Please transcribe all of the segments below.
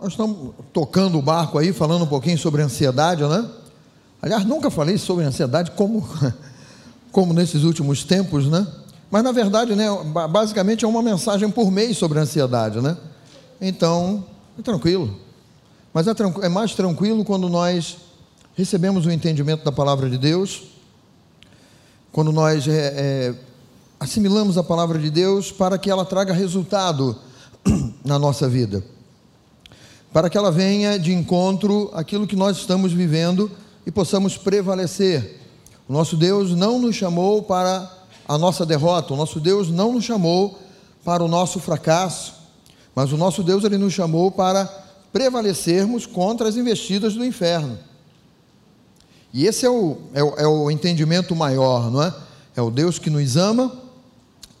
Nós estamos tocando o barco aí, falando um pouquinho sobre ansiedade, né? Aliás, nunca falei sobre ansiedade como, como nesses últimos tempos, né? Mas na verdade, né, basicamente é uma mensagem por mês sobre ansiedade, né? Então, é tranquilo. Mas é, é mais tranquilo quando nós recebemos o entendimento da palavra de Deus, quando nós é, é, assimilamos a palavra de Deus para que ela traga resultado na nossa vida para que ela venha de encontro àquilo que nós estamos vivendo e possamos prevalecer. O nosso Deus não nos chamou para a nossa derrota, o nosso Deus não nos chamou para o nosso fracasso, mas o nosso Deus ele nos chamou para prevalecermos contra as investidas do inferno. E esse é o, é o, é o entendimento maior, não é? É o Deus que nos ama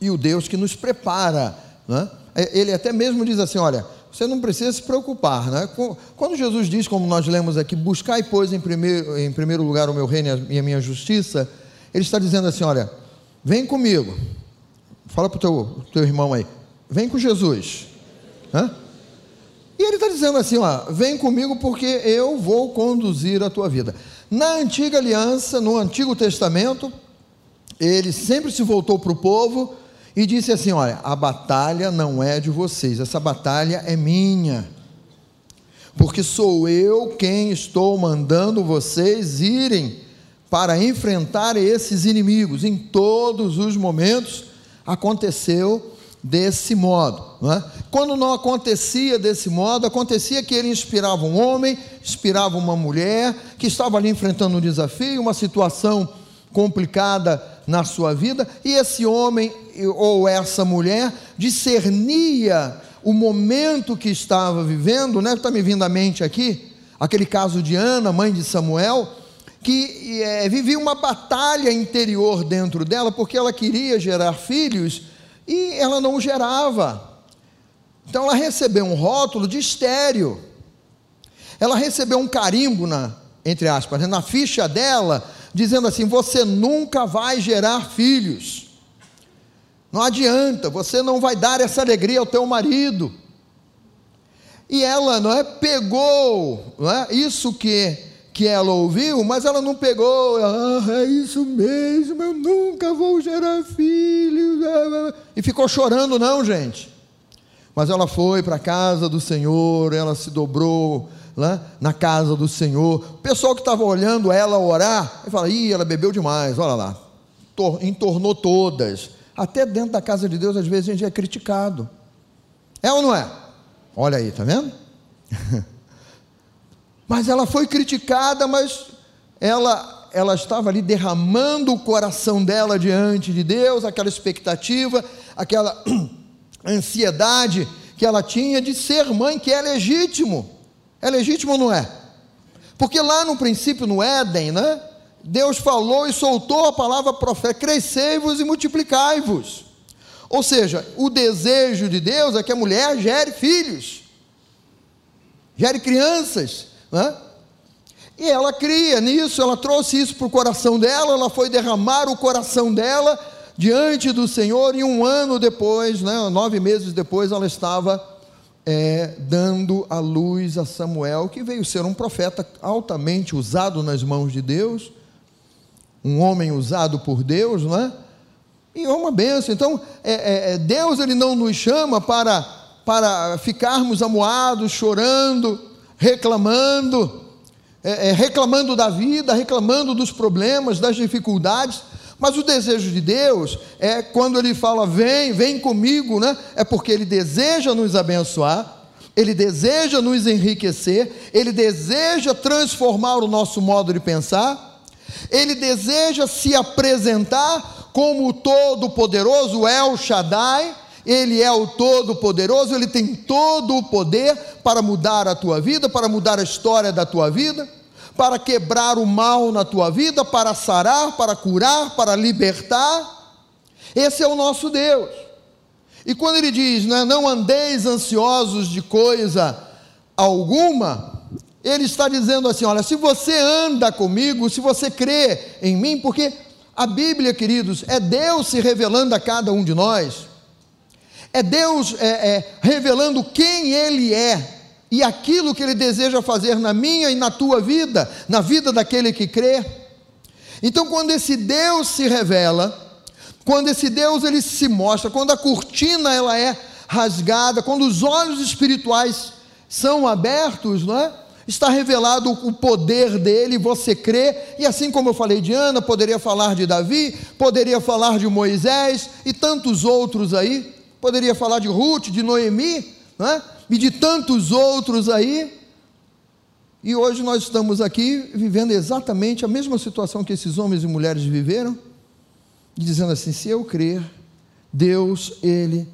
e o Deus que nos prepara, não é? Ele até mesmo diz assim: olha, você não precisa se preocupar. Né? Quando Jesus diz, como nós lemos aqui, buscar e pois em primeiro, em primeiro lugar o meu reino e a minha justiça, ele está dizendo assim: olha, vem comigo. Fala para o teu, teu irmão aí, vem com Jesus. Hã? E ele está dizendo assim: ó, vem comigo porque eu vou conduzir a tua vida. Na antiga aliança, no Antigo Testamento, ele sempre se voltou para o povo e disse assim: Olha, a batalha não é de vocês, essa batalha é minha, porque sou eu quem estou mandando vocês irem para enfrentar esses inimigos. Em todos os momentos aconteceu desse modo. Não é? Quando não acontecia desse modo, acontecia que ele inspirava um homem, inspirava uma mulher que estava ali enfrentando um desafio, uma situação complicada na sua vida, e esse homem ou essa mulher discernia o momento que estava vivendo, né? Está me vindo à mente aqui, aquele caso de Ana, mãe de Samuel, que é, vivia uma batalha interior dentro dela, porque ela queria gerar filhos e ela não gerava. Então ela recebeu um rótulo de estéreo. Ela recebeu um carimbo na, entre aspas, né, na ficha dela, dizendo assim: você nunca vai gerar filhos. Não adianta, você não vai dar essa alegria ao teu marido. E ela, não é, pegou, não é, isso que que ela ouviu, mas ela não pegou, ah, é isso mesmo, eu nunca vou gerar filhos, e ficou chorando, não, gente. Mas ela foi para a casa do Senhor, ela se dobrou né, na casa do Senhor. O pessoal que estava olhando ela orar, fala: ih, ela bebeu demais, olha lá, entornou todas. Até dentro da casa de Deus, às vezes, a gente é criticado. É ou não é? Olha aí, tá vendo? mas ela foi criticada, mas ela, ela estava ali derramando o coração dela diante de Deus, aquela expectativa, aquela ansiedade que ela tinha de ser mãe, que é legítimo. É legítimo ou não é? Porque lá no princípio, no Éden, né? Deus falou e soltou a palavra profética: crescei-vos e multiplicai-vos. Ou seja, o desejo de Deus é que a mulher gere filhos, gere crianças, né? E ela cria nisso, ela trouxe isso para o coração dela, ela foi derramar o coração dela diante do Senhor, e um ano depois, né, nove meses depois, ela estava é, dando a luz a Samuel, que veio ser um profeta altamente usado nas mãos de Deus, um homem usado por Deus, não é? E é uma benção. Então, é, é, é, Deus ele não nos chama para, para ficarmos amuados, chorando, reclamando, é, é, reclamando da vida, reclamando dos problemas, das dificuldades. Mas o desejo de Deus é quando ele fala, vem, vem comigo, né? É porque ele deseja nos abençoar, ele deseja nos enriquecer, ele deseja transformar o nosso modo de pensar, ele deseja se apresentar como o Todo-Poderoso, El Shaddai, ele é o Todo-Poderoso, ele tem todo o poder para mudar a tua vida, para mudar a história da tua vida para quebrar o mal na tua vida, para sarar, para curar, para libertar. Esse é o nosso Deus. E quando ele diz, né, não andeis ansiosos de coisa alguma, ele está dizendo assim: olha, se você anda comigo, se você crê em mim, porque a Bíblia, queridos, é Deus se revelando a cada um de nós, é Deus é, é, revelando quem Ele é, e aquilo que Ele deseja fazer na minha e na tua vida, na vida daquele que crê. Então, quando esse Deus se revela, quando esse Deus ele se mostra, quando a cortina ela é rasgada, quando os olhos espirituais são abertos, não é? Está revelado o poder dele, você crê, e assim como eu falei de Ana, poderia falar de Davi, poderia falar de Moisés e tantos outros aí, poderia falar de Ruth, de Noemi, não é? e de tantos outros aí. E hoje nós estamos aqui vivendo exatamente a mesma situação que esses homens e mulheres viveram, dizendo assim: se eu crer, Deus, Ele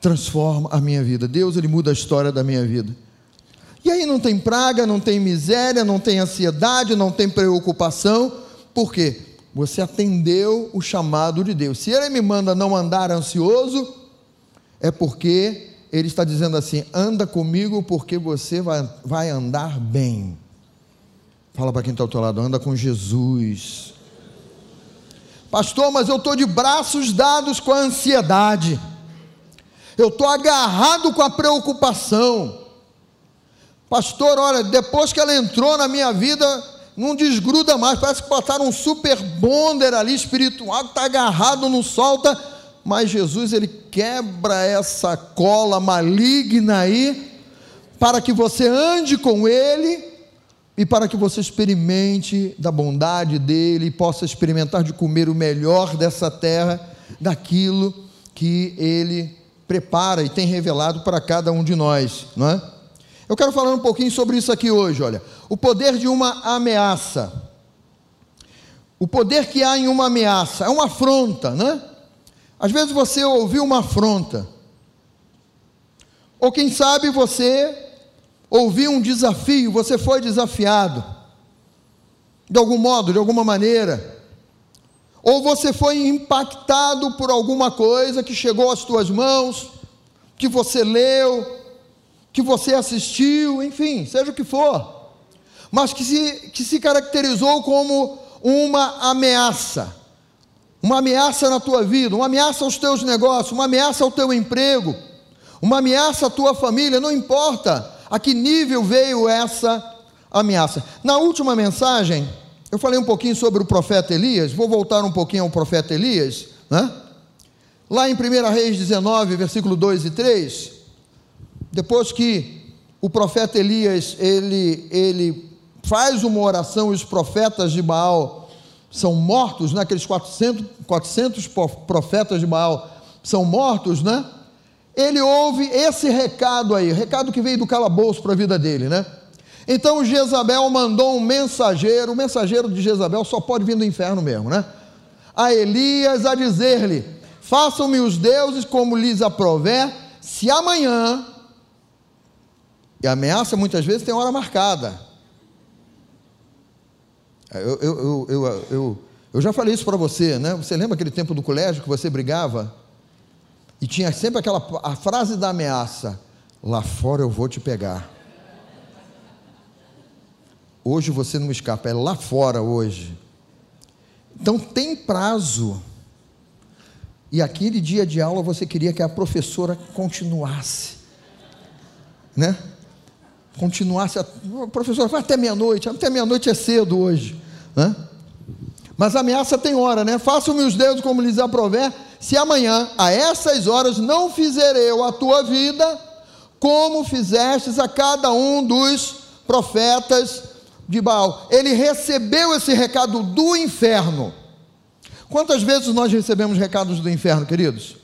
transforma a minha vida, Deus, Ele muda a história da minha vida. E aí não tem praga, não tem miséria, não tem ansiedade, não tem preocupação, por quê? Você atendeu o chamado de Deus. Se Ele me manda não andar ansioso, é porque Ele está dizendo assim: anda comigo porque você vai, vai andar bem. Fala para quem está ao teu lado, anda com Jesus. Pastor, mas eu estou de braços dados com a ansiedade, eu estou agarrado com a preocupação. Pastor, olha, depois que ela entrou na minha vida, não desgruda mais, parece que botaram um super bonder ali espiritual, que está agarrado, não solta, mas Jesus, ele quebra essa cola maligna aí, para que você ande com ele e para que você experimente da bondade dele, e possa experimentar de comer o melhor dessa terra, daquilo que ele prepara e tem revelado para cada um de nós, não é? Eu quero falar um pouquinho sobre isso aqui hoje, olha. O poder de uma ameaça. O poder que há em uma ameaça. É uma afronta, né? Às vezes você ouviu uma afronta. Ou quem sabe você ouviu um desafio, você foi desafiado. De algum modo, de alguma maneira. Ou você foi impactado por alguma coisa que chegou às tuas mãos, que você leu, que você assistiu, enfim, seja o que for, mas que se, que se caracterizou como uma ameaça. Uma ameaça na tua vida, uma ameaça aos teus negócios, uma ameaça ao teu emprego, uma ameaça à tua família, não importa a que nível veio essa ameaça. Na última mensagem, eu falei um pouquinho sobre o profeta Elias, vou voltar um pouquinho ao profeta Elias, né? Lá em 1 Reis 19, versículo 2 e 3, depois que o profeta Elias ele, ele faz uma oração e os profetas de Baal são mortos, né? aqueles 400, 400 profetas de Baal são mortos, né? Ele ouve esse recado aí, recado que veio do calabouço para a vida dele, né? Então Jezabel mandou um mensageiro, o mensageiro de Jezabel só pode vir do inferno mesmo, né? A Elias a dizer-lhe: Façam-me os deuses como lhes aprover, se amanhã e a ameaça muitas vezes tem hora marcada. Eu, eu, eu, eu, eu já falei isso para você, né? Você lembra aquele tempo do colégio que você brigava? E tinha sempre aquela a frase da ameaça: lá fora eu vou te pegar. Hoje você não escapa, é lá fora hoje. Então tem prazo. E aquele dia de aula você queria que a professora continuasse, né? Continuasse, a, professor, vai até meia-noite, até meia-noite é cedo hoje, né? Mas a ameaça tem hora, né? Façam-me os dedos como lhes aprover, se amanhã, a essas horas, não fizer eu a tua vida, como fizestes a cada um dos profetas de Baal. Ele recebeu esse recado do inferno. Quantas vezes nós recebemos recados do inferno, queridos?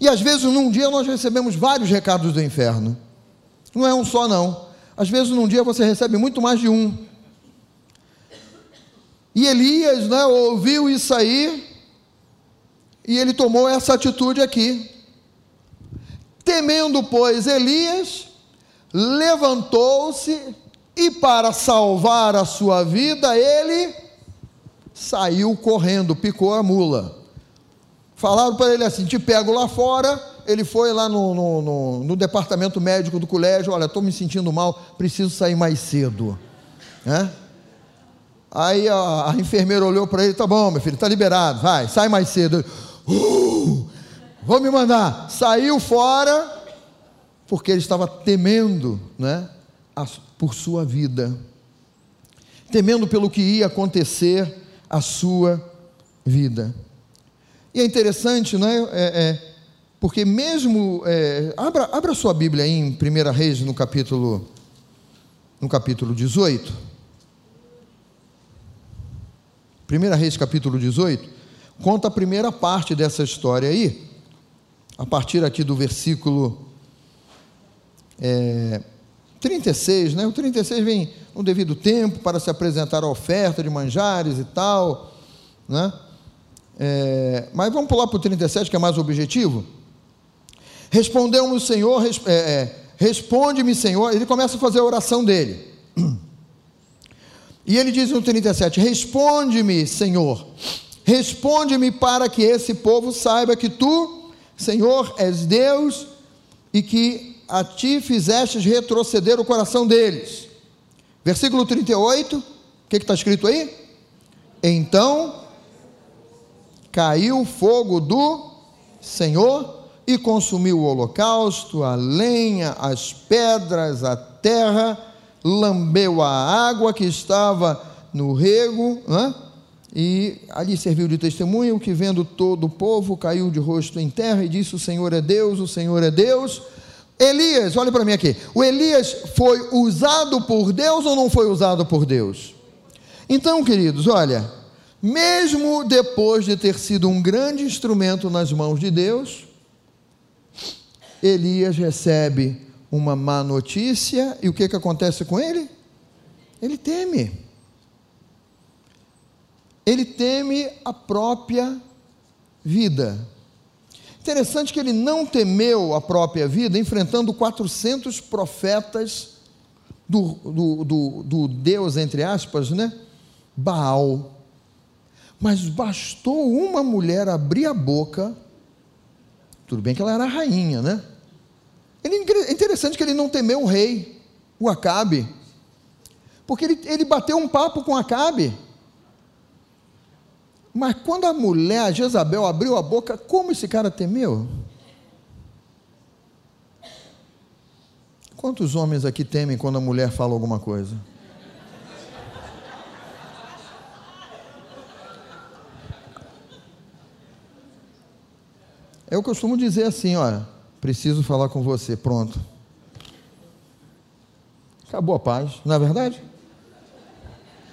E às vezes num dia nós recebemos vários recados do inferno. Não é um só, não. Às vezes num dia você recebe muito mais de um. E Elias né, ouviu isso aí, e ele tomou essa atitude aqui. Temendo, pois, Elias, levantou-se e, para salvar a sua vida, ele saiu correndo, picou a mula. Falaram para ele assim: te pego lá fora ele foi lá no, no, no, no departamento médico do colégio, olha, estou me sentindo mal, preciso sair mais cedo. Né? Aí a, a enfermeira olhou para ele, tá bom, meu filho, está liberado, vai, sai mais cedo. uh, vou me mandar. Saiu fora, porque ele estava temendo, né? por sua vida, temendo pelo que ia acontecer à sua vida. E é interessante, não é? é, é porque mesmo. É, abra, abra sua Bíblia aí em 1 Reis, no capítulo, no capítulo 18. 1 Reis, capítulo 18, conta a primeira parte dessa história aí, a partir aqui do versículo é, 36, né? O 36 vem no devido tempo para se apresentar a oferta de manjares e tal, né? É, mas vamos pular para o 37, que é mais objetivo. Respondeu-me o Senhor, é, é, responde-me, Senhor. Ele começa a fazer a oração dele. E ele diz no 37: Responde-me, Senhor, responde-me para que esse povo saiba que tu, Senhor, és Deus e que a ti fizestes retroceder o coração deles. Versículo 38, o que está escrito aí? Então caiu fogo do Senhor e consumiu o holocausto, a lenha, as pedras, a terra, lambeu a água que estava no rego, e ali serviu de testemunho que vendo todo o povo caiu de rosto em terra e disse: O Senhor é Deus, o Senhor é Deus. Elias, olha para mim aqui. O Elias foi usado por Deus ou não foi usado por Deus? Então, queridos, olha, mesmo depois de ter sido um grande instrumento nas mãos de Deus, Elias recebe uma má notícia e o que, que acontece com ele? Ele teme. Ele teme a própria vida. Interessante que ele não temeu a própria vida, enfrentando 400 profetas do, do, do, do Deus, entre aspas, né? Baal. Mas bastou uma mulher abrir a boca, tudo bem que ela era rainha, né? é interessante que ele não temeu o rei, o Acabe, porque ele, ele bateu um papo com Acabe. Mas quando a mulher, a Jezabel, abriu a boca, como esse cara temeu? Quantos homens aqui temem quando a mulher fala alguma coisa? Eu costumo dizer assim, olha, preciso falar com você, pronto. Acabou a paz, não é verdade?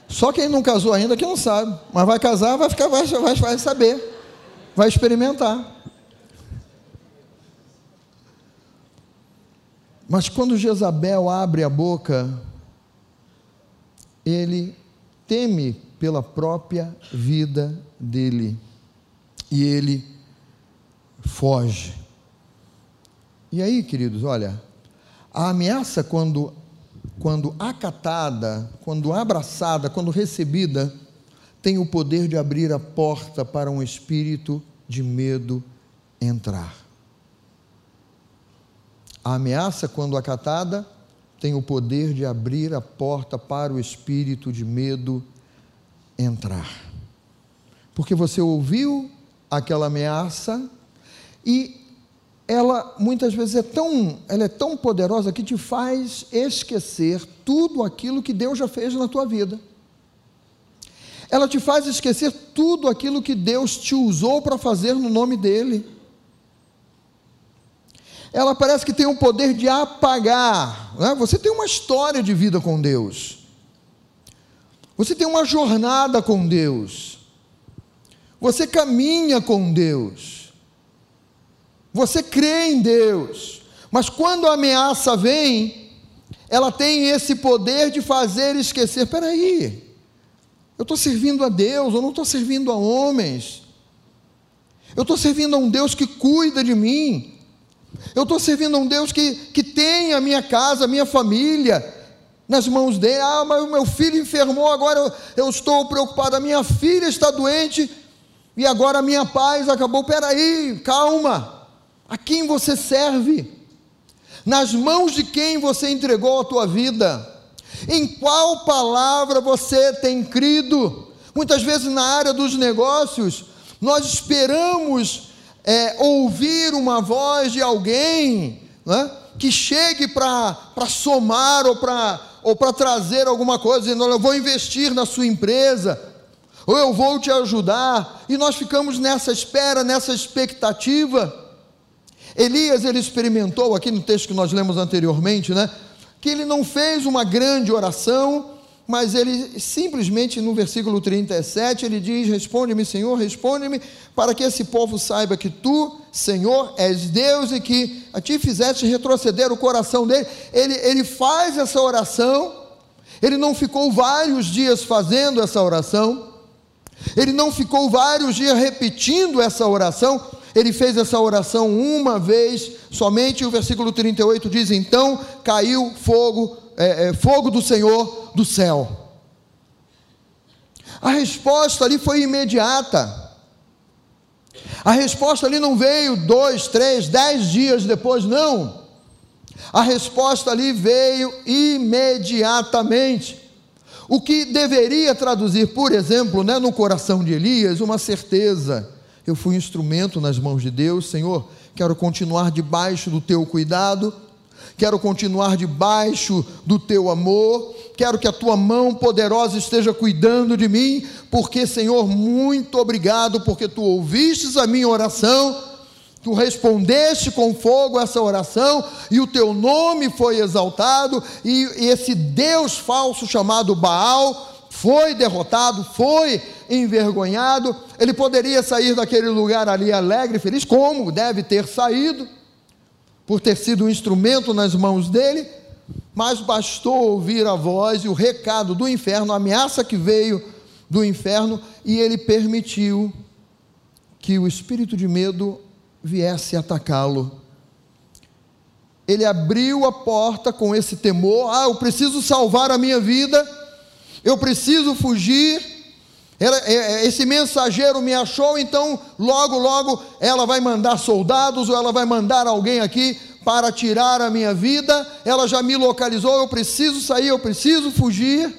Só quem não casou ainda que não sabe, mas vai casar, vai ficar, vai, vai, vai saber, vai experimentar. Mas quando Jezabel abre a boca, ele teme pela própria vida dele e ele foge. E aí, queridos, olha, a ameaça quando quando acatada, quando abraçada, quando recebida, tem o poder de abrir a porta para um espírito de medo entrar. A ameaça, quando acatada, tem o poder de abrir a porta para o espírito de medo entrar. Porque você ouviu aquela ameaça e ela muitas vezes é tão, ela é tão poderosa que te faz esquecer tudo aquilo que Deus já fez na tua vida. Ela te faz esquecer tudo aquilo que Deus te usou para fazer no nome dele. Ela parece que tem o poder de apagar. Né? Você tem uma história de vida com Deus. Você tem uma jornada com Deus. Você caminha com Deus. Você crê em Deus, mas quando a ameaça vem, ela tem esse poder de fazer esquecer: peraí, eu estou servindo a Deus, eu não estou servindo a homens, eu estou servindo a um Deus que cuida de mim, eu estou servindo a um Deus que, que tem a minha casa, a minha família nas mãos dele. Ah, mas o meu filho enfermou, agora eu, eu estou preocupado, a minha filha está doente e agora a minha paz acabou. Peraí, calma. A quem você serve? Nas mãos de quem você entregou a tua vida? Em qual palavra você tem crido? Muitas vezes na área dos negócios, nós esperamos é, ouvir uma voz de alguém, né? que chegue para somar ou para ou trazer alguma coisa, dizendo: eu vou investir na sua empresa, ou eu vou te ajudar, e nós ficamos nessa espera, nessa expectativa. Elias, ele experimentou, aqui no texto que nós lemos anteriormente, né, que ele não fez uma grande oração, mas ele simplesmente no versículo 37 ele diz: Responde-me, Senhor, responde-me, para que esse povo saiba que tu, Senhor, és Deus e que a ti fizeste retroceder o coração dele. Ele, ele faz essa oração, ele não ficou vários dias fazendo essa oração, ele não ficou vários dias repetindo essa oração, ele fez essa oração uma vez somente, o versículo 38 diz: Então caiu fogo é, é, fogo do Senhor do céu. A resposta ali foi imediata. A resposta ali não veio dois, três, dez dias depois, não. A resposta ali veio imediatamente. O que deveria traduzir, por exemplo, né, no coração de Elias, uma certeza. Eu fui instrumento nas mãos de Deus, Senhor, quero continuar debaixo do teu cuidado, quero continuar debaixo do teu amor, quero que a tua mão poderosa esteja cuidando de mim, porque, Senhor, muito obrigado, porque tu ouvistes a minha oração, tu respondeste com fogo essa oração, e o teu nome foi exaltado, e esse Deus falso chamado Baal foi derrotado, foi envergonhado, ele poderia sair daquele lugar ali alegre, feliz, como deve ter saído por ter sido um instrumento nas mãos dele, mas bastou ouvir a voz e o recado do inferno, a ameaça que veio do inferno, e ele permitiu que o espírito de medo viesse atacá-lo. Ele abriu a porta com esse temor: ah, eu preciso salvar a minha vida, eu preciso fugir. É, é, esse mensageiro me achou, então logo, logo ela vai mandar soldados ou ela vai mandar alguém aqui para tirar a minha vida. Ela já me localizou, eu preciso sair, eu preciso fugir.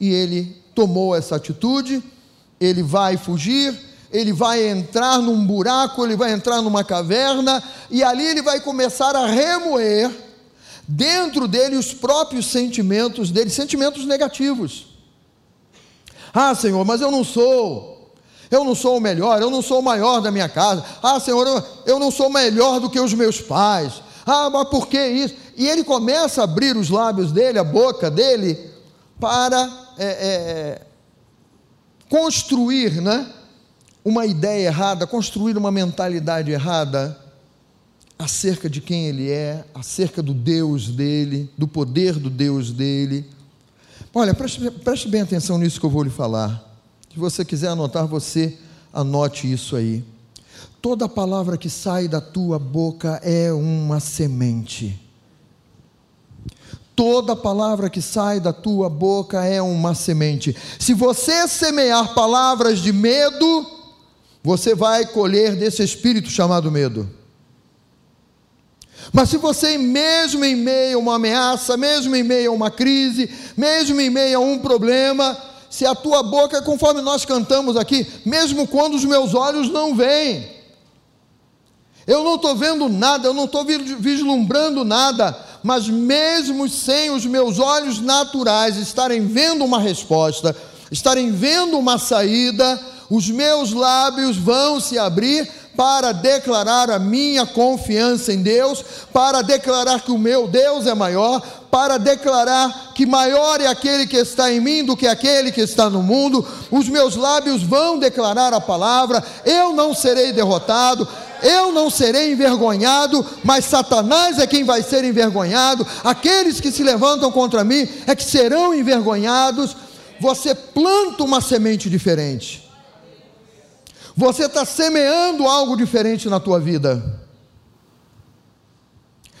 E ele tomou essa atitude. Ele vai fugir, ele vai entrar num buraco, ele vai entrar numa caverna, e ali ele vai começar a remoer dentro dele os próprios sentimentos dele, sentimentos negativos. Ah, Senhor, mas eu não sou. Eu não sou o melhor, eu não sou o maior da minha casa. Ah, Senhor, eu, eu não sou melhor do que os meus pais. Ah, mas por que isso? E ele começa a abrir os lábios dele, a boca dele, para é, é, construir né, uma ideia errada, construir uma mentalidade errada acerca de quem ele é, acerca do Deus dele, do poder do Deus dele. Olha, preste, preste bem atenção nisso que eu vou lhe falar. Se você quiser anotar, você anote isso aí. Toda palavra que sai da tua boca é uma semente. Toda palavra que sai da tua boca é uma semente. Se você semear palavras de medo, você vai colher desse espírito chamado medo. Mas se você, mesmo em meio a uma ameaça, mesmo em meio a uma crise, mesmo em meio a um problema, se a tua boca, conforme nós cantamos aqui, mesmo quando os meus olhos não veem, eu não estou vendo nada, eu não estou vislumbrando nada, mas mesmo sem os meus olhos naturais estarem vendo uma resposta, estarem vendo uma saída, os meus lábios vão se abrir para declarar a minha confiança em Deus, para declarar que o meu Deus é maior, para declarar que maior é aquele que está em mim do que aquele que está no mundo. Os meus lábios vão declarar a palavra, eu não serei derrotado, eu não serei envergonhado, mas Satanás é quem vai ser envergonhado. Aqueles que se levantam contra mim é que serão envergonhados. Você planta uma semente diferente. Você está semeando algo diferente na tua vida.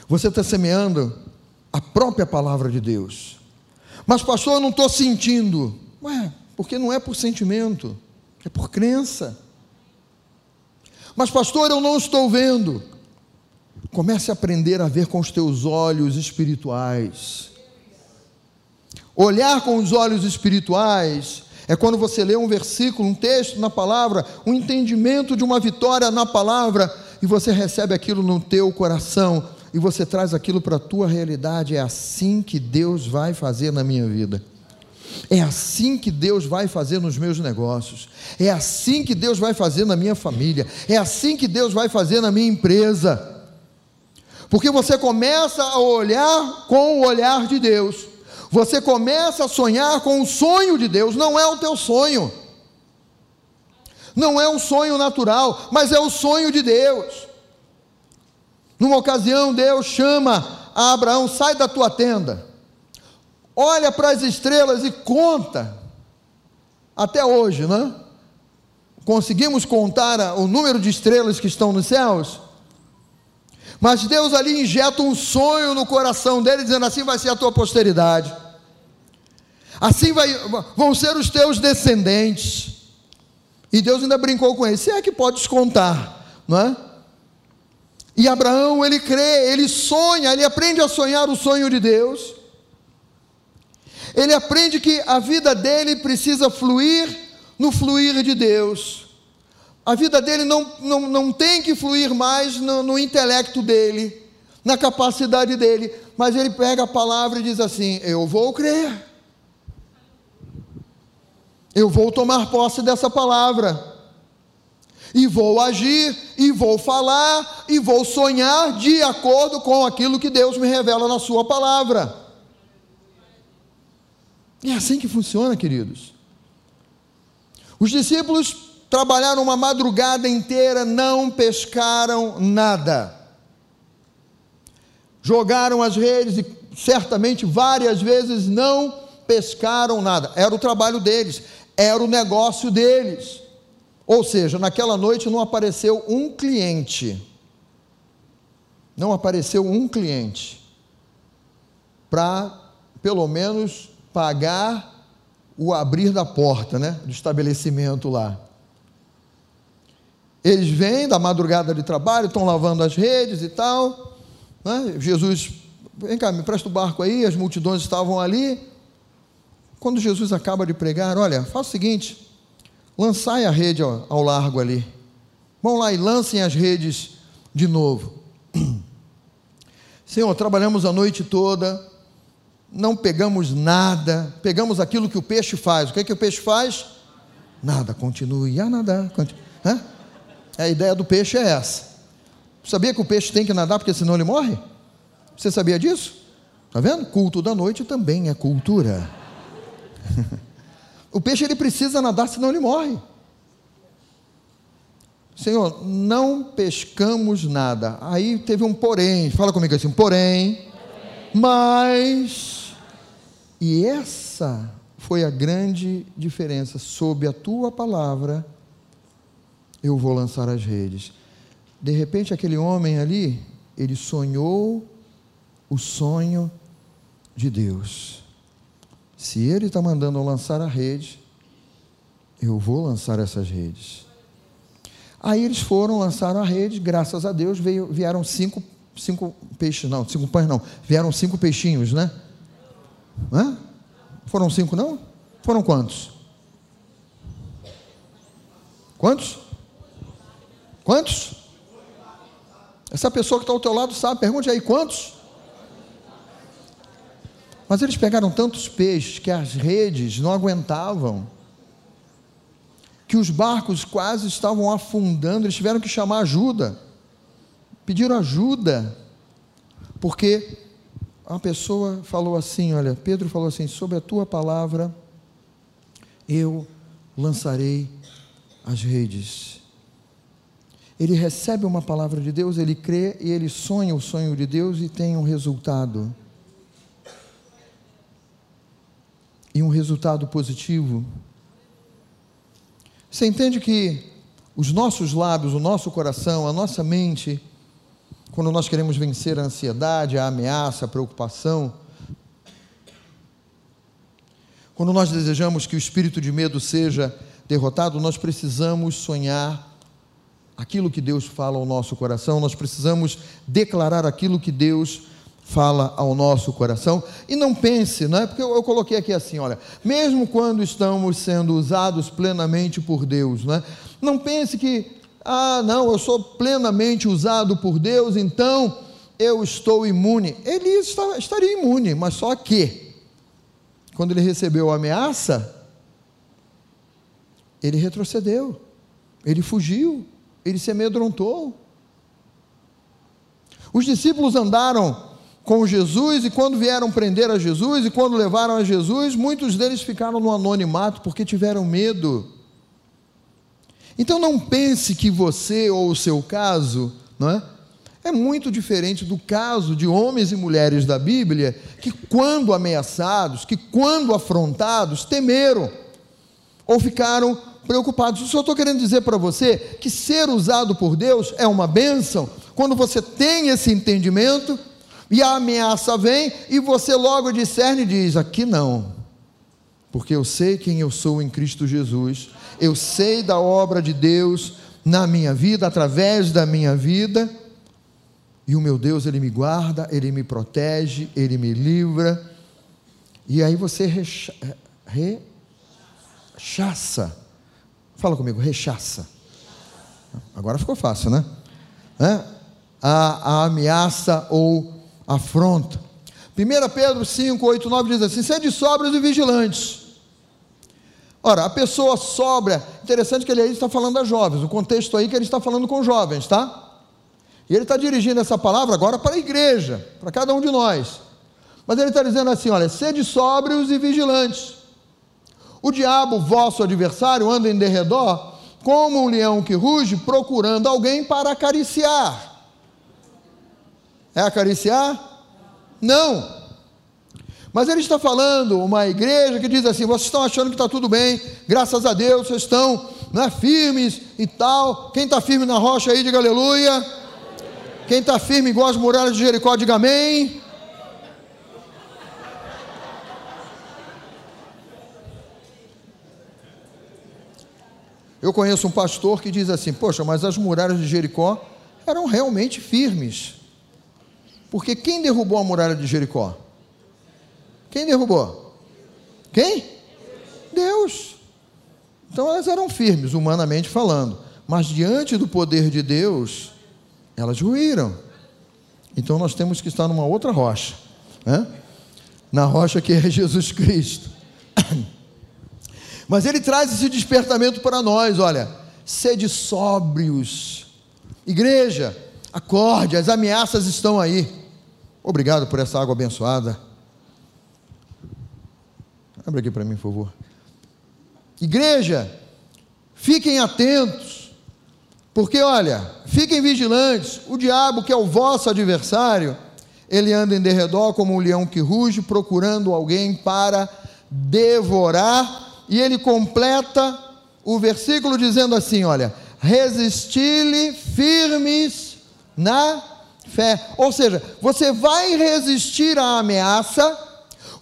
Você está semeando a própria palavra de Deus. Mas, pastor, eu não estou sentindo. Ué, porque não é por sentimento, é por crença. Mas, pastor, eu não estou vendo. Comece a aprender a ver com os teus olhos espirituais. Olhar com os olhos espirituais é quando você lê um versículo, um texto na palavra, um entendimento de uma vitória na palavra, e você recebe aquilo no teu coração, e você traz aquilo para a tua realidade. É assim que Deus vai fazer na minha vida. É assim que Deus vai fazer nos meus negócios. É assim que Deus vai fazer na minha família. É assim que Deus vai fazer na minha empresa. Porque você começa a olhar com o olhar de Deus. Você começa a sonhar com o sonho de Deus, não é o teu sonho. Não é um sonho natural, mas é o sonho de Deus. Numa ocasião, Deus chama a Abraão: sai da tua tenda, olha para as estrelas e conta. Até hoje, né? Conseguimos contar o número de estrelas que estão nos céus? Mas Deus ali injeta um sonho no coração dele, dizendo assim vai ser a tua posteridade. Assim vai, vão ser os teus descendentes. E Deus ainda brincou com ele, se é que podes contar, não é? E Abraão, ele crê, ele sonha, ele aprende a sonhar o sonho de Deus. Ele aprende que a vida dele precisa fluir no fluir de Deus. A vida dele não, não, não tem que fluir mais no, no intelecto dele, na capacidade dele, mas ele pega a palavra e diz assim: Eu vou crer, eu vou tomar posse dessa palavra, e vou agir, e vou falar, e vou sonhar de acordo com aquilo que Deus me revela na Sua palavra. É assim que funciona, queridos. Os discípulos trabalharam uma madrugada inteira, não pescaram nada. Jogaram as redes e certamente várias vezes não pescaram nada. Era o trabalho deles, era o negócio deles. Ou seja, naquela noite não apareceu um cliente. Não apareceu um cliente para, pelo menos, pagar o abrir da porta, né, do estabelecimento lá. Eles vêm da madrugada de trabalho, estão lavando as redes e tal. Né? Jesus, vem cá, me presta o barco aí, as multidões estavam ali. Quando Jesus acaba de pregar, olha, faça o seguinte: lançai a rede ao, largo ali. Vão lá e lancem as redes de novo. Senhor, trabalhamos a noite toda, não pegamos nada, pegamos aquilo que o peixe faz. O que é que o peixe faz? Nada, continue a nadar. Continue. A ideia do peixe é essa. Sabia que o peixe tem que nadar porque senão ele morre? Você sabia disso? Está vendo? Culto da noite também é cultura. o peixe ele precisa nadar senão ele morre. Senhor, não pescamos nada. Aí teve um porém. Fala comigo assim, porém. porém. Mas. E essa foi a grande diferença. Sob a tua palavra eu vou lançar as redes. De repente, aquele homem ali, ele sonhou o sonho de Deus. Se ele está mandando eu lançar a rede, eu vou lançar essas redes. Aí eles foram, lançaram a rede, graças a Deus veio, vieram cinco, cinco peixes, não, cinco pães não, vieram cinco peixinhos, né? Hã? Foram cinco, não? Foram quantos? Quantos? Quantos? Essa pessoa que está ao teu lado sabe, pergunte aí, quantos? Mas eles pegaram tantos peixes que as redes não aguentavam, que os barcos quase estavam afundando, eles tiveram que chamar ajuda, pediram ajuda, porque a pessoa falou assim: Olha, Pedro falou assim, sobre a tua palavra eu lançarei as redes ele recebe uma palavra de Deus, ele crê e ele sonha o sonho de Deus e tem um resultado. E um resultado positivo. Você entende que os nossos lábios, o nosso coração, a nossa mente, quando nós queremos vencer a ansiedade, a ameaça, a preocupação, quando nós desejamos que o espírito de medo seja derrotado, nós precisamos sonhar aquilo que Deus fala ao nosso coração, nós precisamos declarar aquilo que Deus fala ao nosso coração. E não pense, não é? Porque eu, eu, coloquei aqui assim: olha, mesmo quando estamos sendo usados plenamente por Deus, não é? Não pense que, ah, não, eu sou plenamente usado por Deus, então eu estou imune. Ele estaria imune, mas só que, quando ele recebeu a ameaça, ele retrocedeu, ele fugiu, ele se amedrontou. Os discípulos andaram com Jesus e quando vieram prender a Jesus e quando levaram a Jesus, muitos deles ficaram no anonimato porque tiveram medo. Então não pense que você ou o seu caso, não é? É muito diferente do caso de homens e mulheres da Bíblia que, quando ameaçados, que, quando afrontados, temeram ou ficaram preocupados. Só estou querendo dizer para você que ser usado por Deus é uma bênção quando você tem esse entendimento e a ameaça vem e você logo discerne e diz: aqui não, porque eu sei quem eu sou em Cristo Jesus, eu sei da obra de Deus na minha vida, através da minha vida e o meu Deus, Ele me guarda, Ele me protege, Ele me livra. E aí você recha, rechaça. Fala comigo, rechaça. Agora ficou fácil, né? É? A, a ameaça ou afronta. 1 Pedro 5, 8, 9 diz assim: sede sóbrios e vigilantes. Ora, a pessoa sóbria, interessante que ele aí está falando a jovens, o contexto aí que ele está falando com jovens, tá? E ele está dirigindo essa palavra agora para a igreja, para cada um de nós. Mas ele está dizendo assim: olha, sede sóbrios e vigilantes. O diabo, vosso adversário, anda em derredor, como um leão que ruge, procurando alguém para acariciar. É acariciar? Não. Mas ele está falando uma igreja que diz assim: vocês estão achando que está tudo bem, graças a Deus, vocês estão né, firmes e tal. Quem está firme na rocha aí, diga aleluia. Quem está firme igual as muralhas de Jericó, diga amém. Eu conheço um pastor que diz assim: Poxa, mas as muralhas de Jericó eram realmente firmes. Porque quem derrubou a muralha de Jericó? Quem derrubou? Quem? Deus. Então elas eram firmes, humanamente falando. Mas diante do poder de Deus, elas ruíram. Então nós temos que estar numa outra rocha, né? na rocha que é Jesus Cristo. Mas ele traz esse despertamento para nós, olha, sede sóbrios. Igreja, acorde, as ameaças estão aí. Obrigado por essa água abençoada. Abre aqui para mim, por favor. Igreja, fiquem atentos porque olha, fiquem vigilantes, o diabo, que é o vosso adversário, ele anda em derredor como um leão que ruge, procurando alguém para devorar, e ele completa o versículo dizendo assim: olha, resisti-lhe firmes na fé. Ou seja, você vai resistir à ameaça,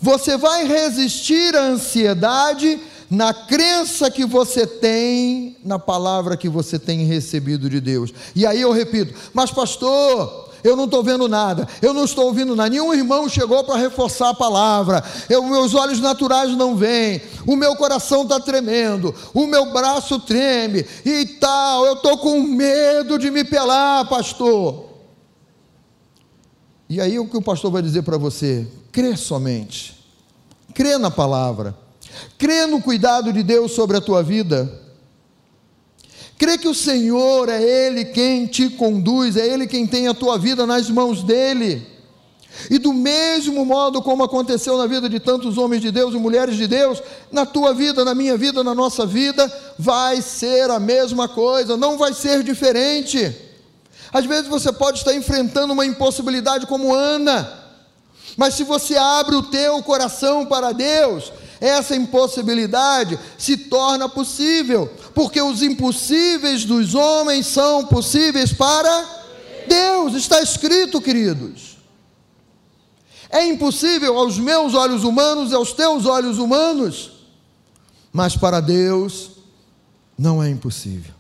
você vai resistir à ansiedade, na crença que você tem na palavra que você tem recebido de Deus. E aí eu repito, mas pastor, eu não estou vendo nada, eu não estou ouvindo nada, nenhum irmão chegou para reforçar a palavra, eu, meus olhos naturais não veem, o meu coração está tremendo, o meu braço treme e tal, eu estou com medo de me pelar, pastor. E aí o que o pastor vai dizer para você? Crê somente, crê na palavra Crê no cuidado de Deus sobre a tua vida. Crê que o Senhor é Ele quem te conduz, é Ele quem tem a tua vida nas mãos dEle. E do mesmo modo como aconteceu na vida de tantos homens de Deus e mulheres de Deus, na tua vida, na minha vida, na nossa vida, vai ser a mesma coisa, não vai ser diferente. Às vezes você pode estar enfrentando uma impossibilidade como Ana, mas se você abre o teu coração para Deus, essa impossibilidade se torna possível, porque os impossíveis dos homens são possíveis para Deus, está escrito, queridos. É impossível aos meus olhos humanos e aos teus olhos humanos, mas para Deus não é impossível.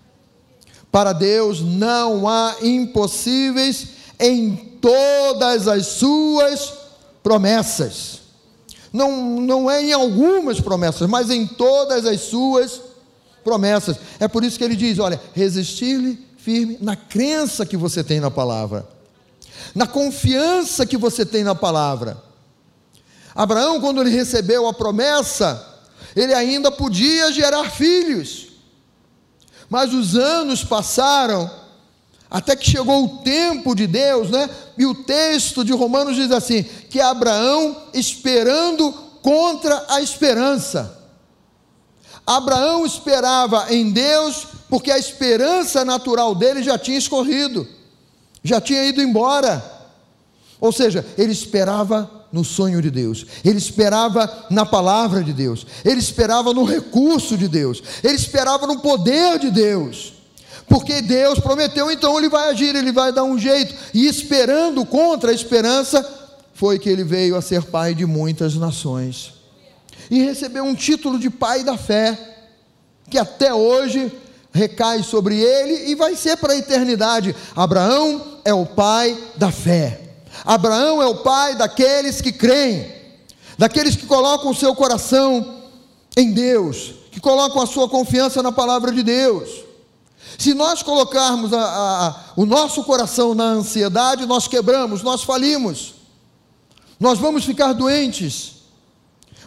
Para Deus não há impossíveis em todas as suas promessas não, não é em algumas promessas, mas em todas as suas promessas. É por isso que ele diz: olha, resistir-lhe firme na crença que você tem na palavra. na confiança que você tem na palavra. Abraão, quando ele recebeu a promessa, ele ainda podia gerar filhos, mas os anos passaram, até que chegou o tempo de Deus, né? E o texto de Romanos diz assim: que Abraão esperando contra a esperança. Abraão esperava em Deus porque a esperança natural dele já tinha escorrido, já tinha ido embora. Ou seja, ele esperava no sonho de Deus, ele esperava na palavra de Deus, ele esperava no recurso de Deus, ele esperava no poder de Deus. Porque Deus prometeu, então ele vai agir, ele vai dar um jeito. E esperando contra a esperança, foi que ele veio a ser pai de muitas nações e recebeu um título de pai da fé, que até hoje recai sobre ele e vai ser para a eternidade. Abraão é o pai da fé. Abraão é o pai daqueles que creem, daqueles que colocam o seu coração em Deus, que colocam a sua confiança na palavra de Deus. Se nós colocarmos a, a, o nosso coração na ansiedade, nós quebramos, nós falimos, nós vamos ficar doentes.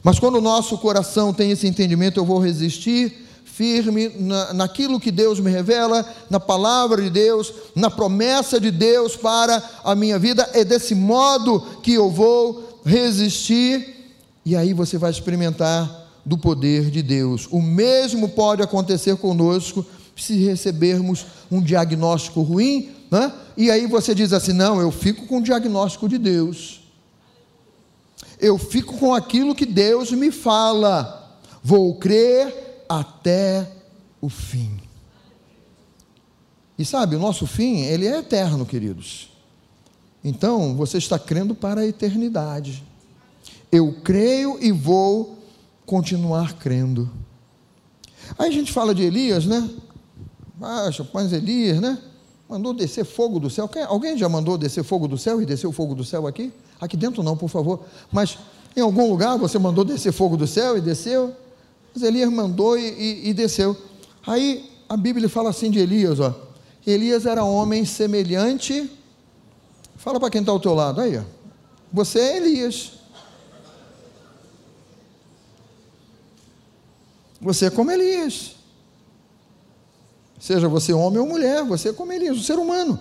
Mas quando o nosso coração tem esse entendimento, eu vou resistir firme na, naquilo que Deus me revela, na palavra de Deus, na promessa de Deus para a minha vida, é desse modo que eu vou resistir, e aí você vai experimentar do poder de Deus. O mesmo pode acontecer conosco se recebermos um diagnóstico ruim, né? e aí você diz assim: não, eu fico com o diagnóstico de Deus eu fico com aquilo que Deus me fala, vou crer até o fim. E sabe, o nosso fim, ele é eterno, queridos. Então, você está crendo para a eternidade. Eu creio e vou continuar crendo. Aí a gente fala de Elias, né? Ah, mas Elias, né? Mandou descer fogo do céu. Alguém já mandou descer fogo do céu e desceu fogo do céu aqui? Aqui dentro não, por favor. Mas em algum lugar você mandou descer fogo do céu e desceu. Mas Elias mandou e, e, e desceu. Aí a Bíblia fala assim de Elias, ó. Elias era homem semelhante. Fala para quem está ao teu lado aí, ó. Você é Elias. Você é como Elias. Seja você homem ou mulher, você é como Elias, um ser humano.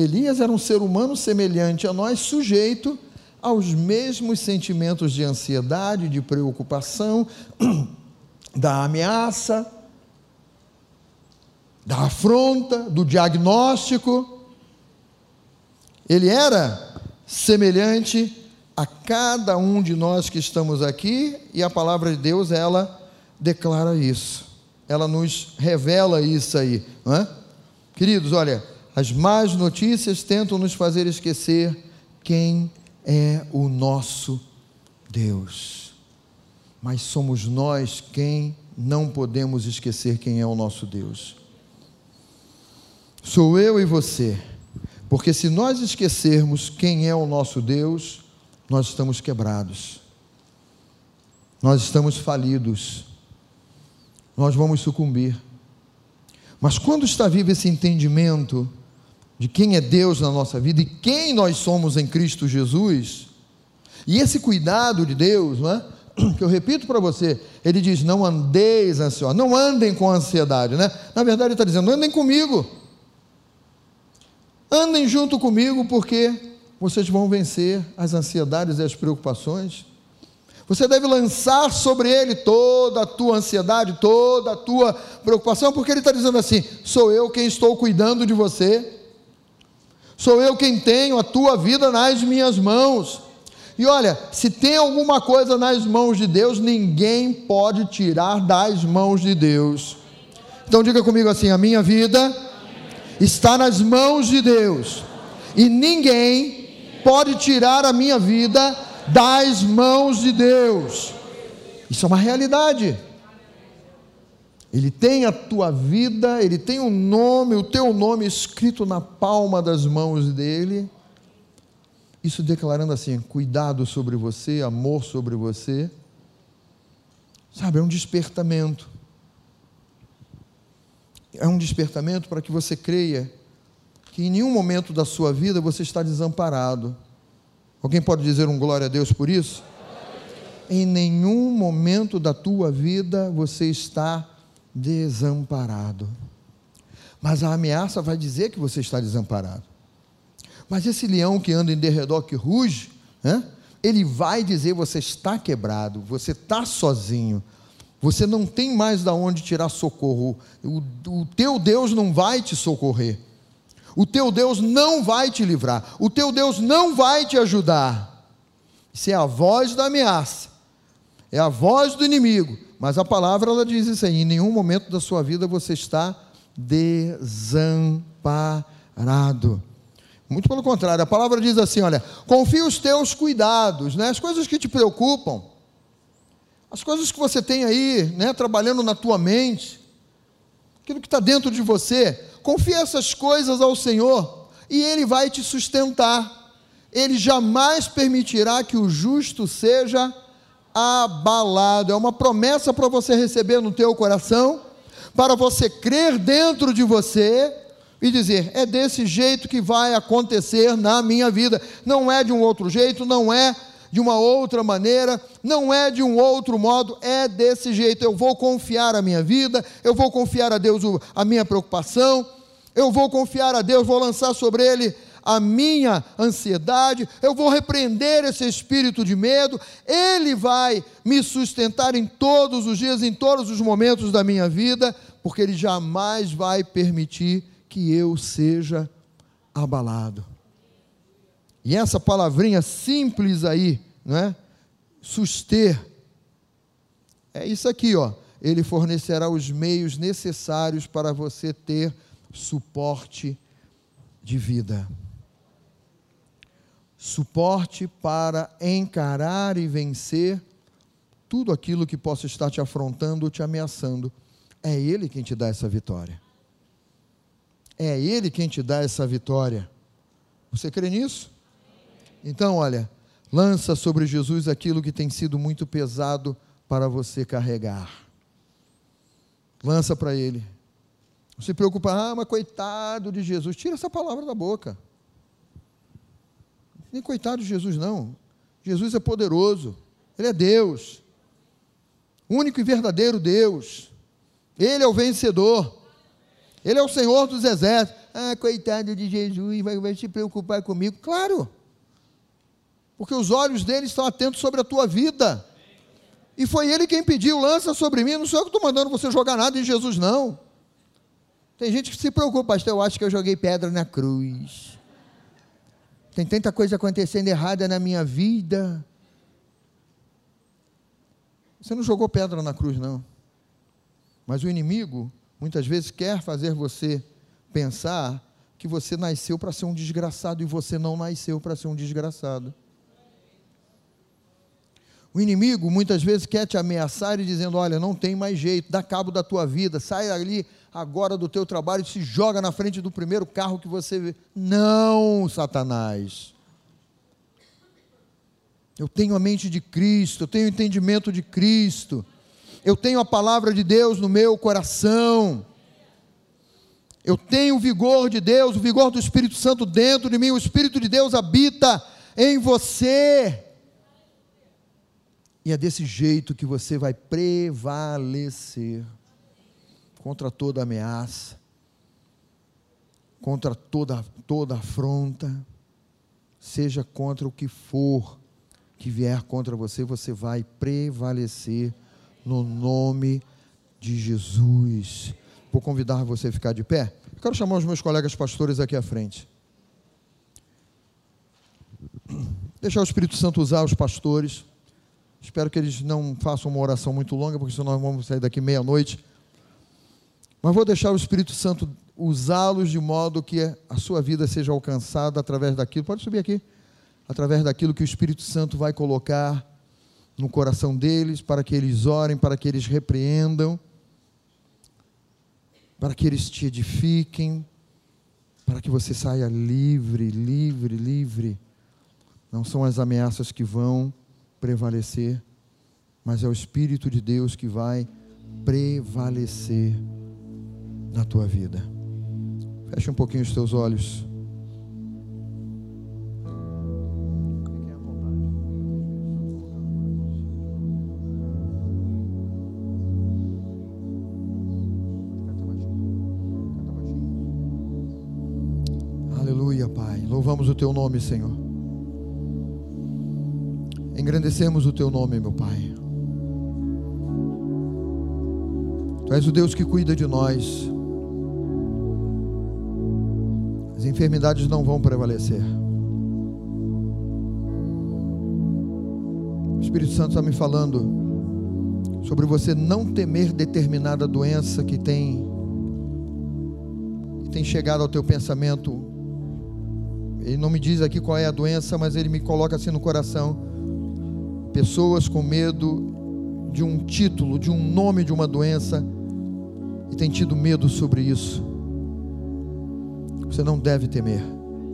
Elias era um ser humano semelhante a nós, sujeito aos mesmos sentimentos de ansiedade, de preocupação, da ameaça, da afronta, do diagnóstico. Ele era semelhante a cada um de nós que estamos aqui, e a palavra de Deus, ela declara isso. Ela nos revela isso aí, é? Queridos, olha, as más notícias tentam nos fazer esquecer quem é o nosso Deus. Mas somos nós quem não podemos esquecer quem é o nosso Deus. Sou eu e você. Porque se nós esquecermos quem é o nosso Deus, nós estamos quebrados. Nós estamos falidos. Nós vamos sucumbir. Mas quando está vivo esse entendimento, de quem é Deus na nossa vida e quem nós somos em Cristo Jesus, e esse cuidado de Deus, não é? que eu repito para você, ele diz: não andeis ansiosos, não andem com ansiedade, né? Na verdade, ele está dizendo: andem comigo, andem junto comigo, porque vocês vão vencer as ansiedades e as preocupações. Você deve lançar sobre ele toda a tua ansiedade, toda a tua preocupação, porque ele está dizendo assim: sou eu quem estou cuidando de você. Sou eu quem tenho a tua vida nas minhas mãos. E olha, se tem alguma coisa nas mãos de Deus, ninguém pode tirar das mãos de Deus. Então diga comigo assim: a minha vida está nas mãos de Deus, e ninguém pode tirar a minha vida das mãos de Deus. Isso é uma realidade. Ele tem a tua vida, ele tem o um nome, o teu nome escrito na palma das mãos dele. Isso declarando assim: cuidado sobre você, amor sobre você. Sabe, é um despertamento. É um despertamento para que você creia que em nenhum momento da sua vida você está desamparado. Alguém pode dizer um glória a Deus por isso? Em nenhum momento da tua vida você está desamparado. Mas a ameaça vai dizer que você está desamparado. Mas esse leão que anda em derredor, que ruge, né? ele vai dizer: você está quebrado, você está sozinho, você não tem mais da onde tirar socorro, o, o teu Deus não vai te socorrer, o teu Deus não vai te livrar, o teu Deus não vai te ajudar. Isso é a voz da ameaça, é a voz do inimigo, mas a palavra ela diz isso aí: em nenhum momento da sua vida você está desamparado. Muito pelo contrário, a palavra diz assim: olha, confia os teus cuidados, né? as coisas que te preocupam, as coisas que você tem aí, né, trabalhando na tua mente, aquilo que está dentro de você, confia essas coisas ao Senhor e Ele vai te sustentar. Ele jamais permitirá que o justo seja abalado. É uma promessa para você receber no teu coração, para você crer dentro de você e dizer: é desse jeito que vai acontecer na minha vida. Não é de um outro jeito, não é de uma outra maneira, não é de um outro modo, é desse jeito. Eu vou confiar a minha vida, eu vou confiar a Deus a minha preocupação, eu vou confiar a Deus, vou lançar sobre Ele a minha ansiedade, eu vou repreender esse espírito de medo, Ele vai me sustentar em todos os dias, em todos os momentos da minha vida, porque Ele jamais vai permitir que eu seja abalado. E essa palavrinha simples aí, não é? Suster. É isso aqui, ó. Ele fornecerá os meios necessários para você ter suporte de vida. Suporte para encarar e vencer tudo aquilo que possa estar te afrontando ou te ameaçando. É Ele quem te dá essa vitória. É Ele quem te dá essa vitória. Você crê nisso? Então, olha, lança sobre Jesus aquilo que tem sido muito pesado para você carregar. Lança para Ele. Não se preocupa, ah, mas coitado de Jesus. Tira essa palavra da boca. Nem coitado de Jesus, não. Jesus é poderoso. Ele é Deus. Único e verdadeiro Deus. Ele é o vencedor. Ele é o Senhor dos exércitos. Ah, coitado de Jesus, vai, vai se preocupar comigo. Claro, porque os olhos dele estão atentos sobre a tua vida. E foi ele quem pediu, lança sobre mim. Não sou eu que estou mandando você jogar nada em Jesus, não. Tem gente que se preocupa, pastor, eu acho que eu joguei pedra na cruz. Tem tanta coisa acontecendo errada na minha vida. Você não jogou pedra na cruz, não. Mas o inimigo muitas vezes quer fazer você pensar que você nasceu para ser um desgraçado e você não nasceu para ser um desgraçado. O inimigo muitas vezes quer te ameaçar e dizendo: Olha, não tem mais jeito, dá cabo da tua vida, sai ali agora do teu trabalho e se joga na frente do primeiro carro que você vê. Não, Satanás. Eu tenho a mente de Cristo, eu tenho o entendimento de Cristo eu tenho a palavra de Deus no meu coração, eu tenho o vigor de Deus, o vigor do Espírito Santo dentro de mim, o Espírito de Deus habita em você. E é desse jeito que você vai prevalecer contra toda ameaça, contra toda, toda afronta, seja contra o que for que vier contra você, você vai prevalecer no nome de Jesus. Vou convidar você a ficar de pé. Eu quero chamar os meus colegas pastores aqui à frente. Deixar o Espírito Santo usar os pastores. Espero que eles não façam uma oração muito longa, porque senão nós vamos sair daqui meia-noite. Mas vou deixar o Espírito Santo usá-los de modo que a sua vida seja alcançada através daquilo. Pode subir aqui. Através daquilo que o Espírito Santo vai colocar no coração deles, para que eles orem, para que eles repreendam, para que eles te edifiquem, para que você saia livre, livre, livre. Não são as ameaças que vão prevalecer, mas é o Espírito de Deus que vai prevalecer na tua vida. Feche um pouquinho os teus olhos. Aleluia, Pai. Louvamos o teu nome, Senhor. Engrandecemos o teu nome, meu Pai. Tu és o Deus que cuida de nós. As enfermidades não vão prevalecer. O Espírito Santo está me falando sobre você não temer determinada doença que tem que tem chegado ao teu pensamento. Ele não me diz aqui qual é a doença, mas ele me coloca assim no coração. Pessoas com medo de um título, de um nome de uma doença e tem tido medo sobre isso. Você não deve temer,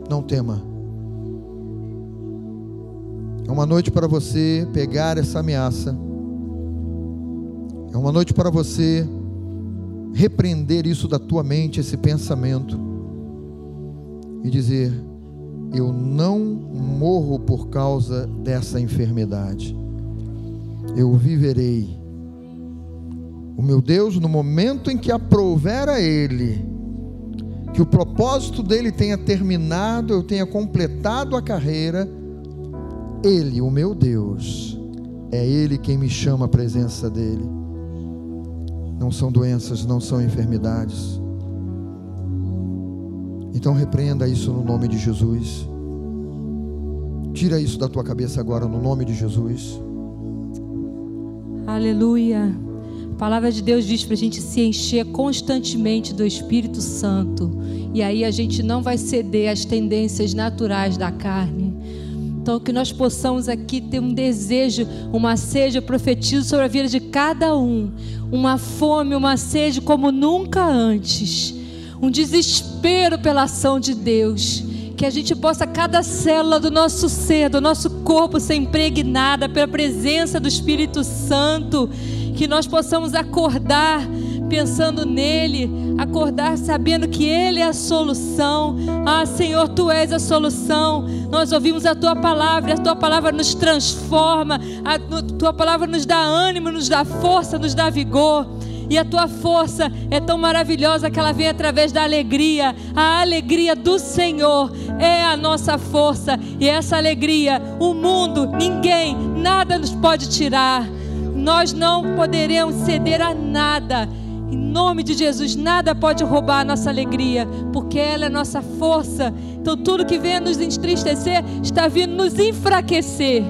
não tema. É uma noite para você pegar essa ameaça, é uma noite para você repreender isso da tua mente, esse pensamento, e dizer: Eu não morro por causa dessa enfermidade, eu viverei. O meu Deus, no momento em que aprouver a Ele, que o propósito dele tenha terminado, eu tenha completado a carreira, Ele, o meu Deus, é Ele quem me chama à presença dEle. Não são doenças, não são enfermidades. Então repreenda isso no nome de Jesus. Tira isso da tua cabeça agora no nome de Jesus. Aleluia. A palavra de Deus diz para a gente se encher constantemente do Espírito Santo. E aí a gente não vai ceder às tendências naturais da carne. Então, que nós possamos aqui ter um desejo, uma sede, eu profetizo sobre a vida de cada um. Uma fome, uma sede como nunca antes. Um desespero pela ação de Deus que a gente possa, cada célula do nosso ser, do nosso corpo, ser impregnada pela presença do Espírito Santo que nós possamos acordar pensando nele, acordar sabendo que ele é a solução. Ah, Senhor, tu és a solução. Nós ouvimos a tua palavra, a tua palavra nos transforma, a tua palavra nos dá ânimo, nos dá força, nos dá vigor. E a tua força é tão maravilhosa que ela vem através da alegria. A alegria do Senhor é a nossa força. E essa alegria, o mundo, ninguém, nada nos pode tirar nós não poderemos ceder a nada. Em nome de Jesus, nada pode roubar a nossa alegria, porque ela é nossa força. Então, tudo que vem a nos entristecer está vindo nos enfraquecer.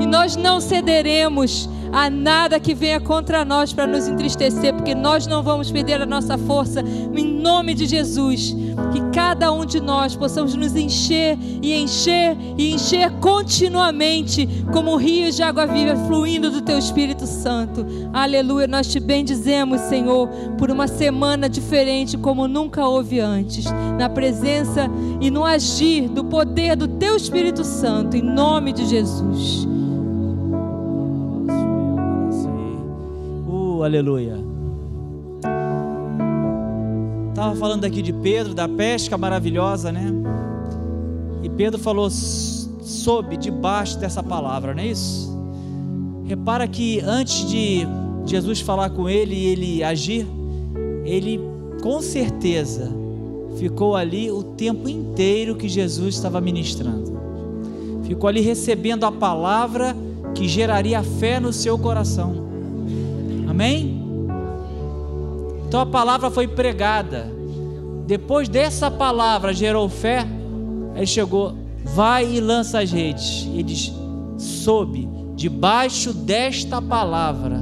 E nós não cederemos a nada que venha contra nós para nos entristecer, porque nós não vamos perder a nossa força, em nome de Jesus. Que cada um de nós possamos nos encher e encher e encher continuamente, como rios de água viva fluindo do Teu Espírito Santo. Aleluia. Nós te bendizemos, Senhor, por uma semana diferente, como nunca houve antes, na presença e no agir do poder do Teu Espírito Santo, em nome de Jesus. Aleluia. Estava falando aqui de Pedro, da pesca maravilhosa, né? E Pedro falou sob, debaixo dessa palavra, não é isso? Repara que antes de Jesus falar com ele e ele agir, ele com certeza ficou ali o tempo inteiro que Jesus estava ministrando. Ficou ali recebendo a palavra que geraria fé no seu coração. Amém? Então a palavra foi pregada. Depois dessa palavra gerou fé. Aí chegou, vai e lança as redes. E diz: sob, debaixo desta palavra,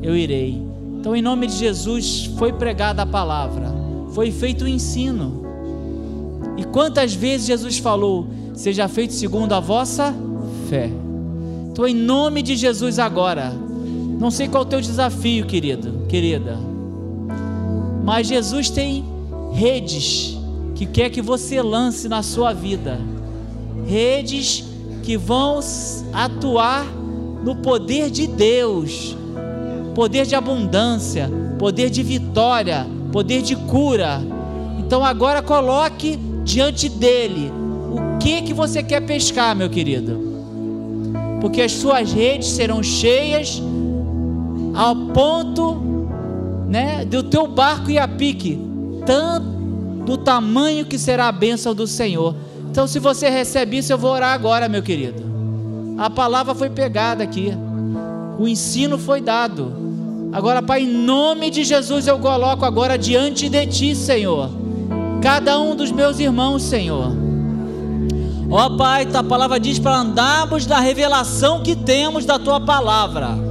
eu irei. Então, em nome de Jesus, foi pregada a palavra, foi feito o ensino. E quantas vezes Jesus falou: seja feito segundo a vossa fé. Então, em nome de Jesus, agora, não sei qual é o teu desafio, querido, querida. Mas Jesus tem redes que quer que você lance na sua vida. Redes que vão atuar no poder de Deus. Poder de abundância, poder de vitória, poder de cura. Então agora coloque diante dele o que que você quer pescar, meu querido. Porque as suas redes serão cheias ao ponto, né, do teu barco e a pique, tanto do tamanho que será a bênção do Senhor. Então, se você recebe isso, eu vou orar agora, meu querido. A palavra foi pegada aqui, o ensino foi dado. Agora, Pai, em nome de Jesus, eu coloco agora diante de Ti, Senhor, cada um dos meus irmãos, Senhor. Ó Pai, a palavra diz para andarmos na revelação que temos da Tua palavra.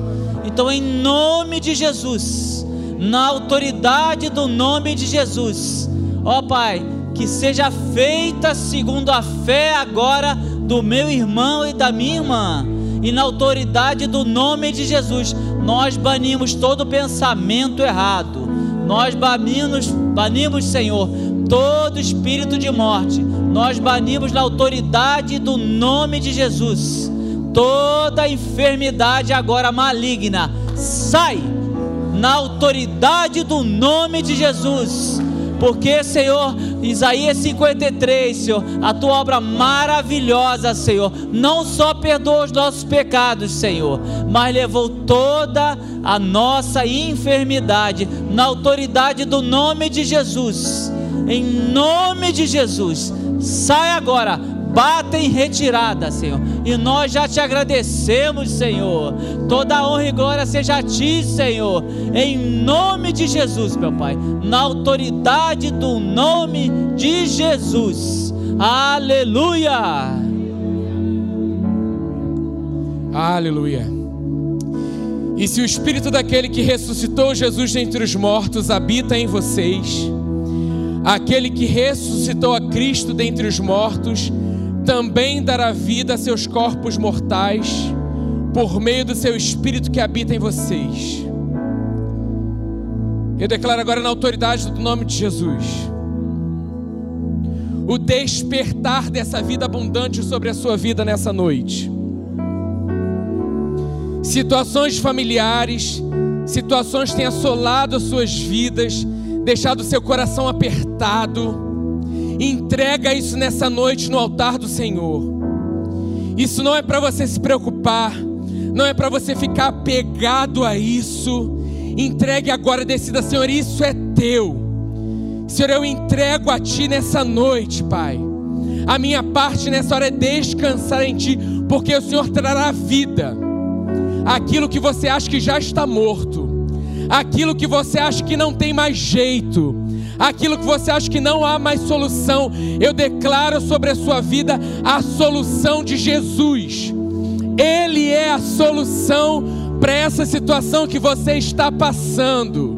Então, em nome de Jesus, na autoridade do nome de Jesus, ó Pai, que seja feita segundo a fé agora do meu irmão e da minha irmã, e na autoridade do nome de Jesus, nós banimos todo pensamento errado, nós banimos, banimos, Senhor, todo espírito de morte, nós banimos na autoridade do nome de Jesus, toda enfermidade agora maligna, sai na autoridade do nome de Jesus porque, Senhor, Isaías 53, Senhor, a tua obra maravilhosa, Senhor, não só perdoa os nossos pecados, Senhor, mas levou toda a nossa enfermidade na autoridade do nome de Jesus. Em nome de Jesus, sai agora bata em retirada, Senhor. E nós já te agradecemos, Senhor. Toda honra e glória seja a ti, Senhor. Em nome de Jesus, meu Pai. Na autoridade do nome de Jesus. Aleluia. Aleluia. E se o espírito daquele que ressuscitou Jesus dentre os mortos habita em vocês, aquele que ressuscitou a Cristo dentre os mortos, também dará vida a seus corpos mortais, por meio do seu Espírito que habita em vocês. Eu declaro agora na autoridade do nome de Jesus o despertar dessa vida abundante sobre a sua vida nessa noite. Situações familiares, situações têm assolado as suas vidas, deixado seu coração apertado Entrega isso nessa noite no altar do Senhor. Isso não é para você se preocupar, não é para você ficar apegado a isso. Entregue agora, decida, Senhor, isso é teu. Senhor, eu entrego a Ti nessa noite, Pai. A minha parte nessa hora é descansar em Ti, porque o Senhor trará vida. Aquilo que você acha que já está morto, aquilo que você acha que não tem mais jeito, aquilo que você acha que não há mais solução, eu declaro sobre a sua vida a solução de Jesus. Ele é a solução para essa situação que você está passando.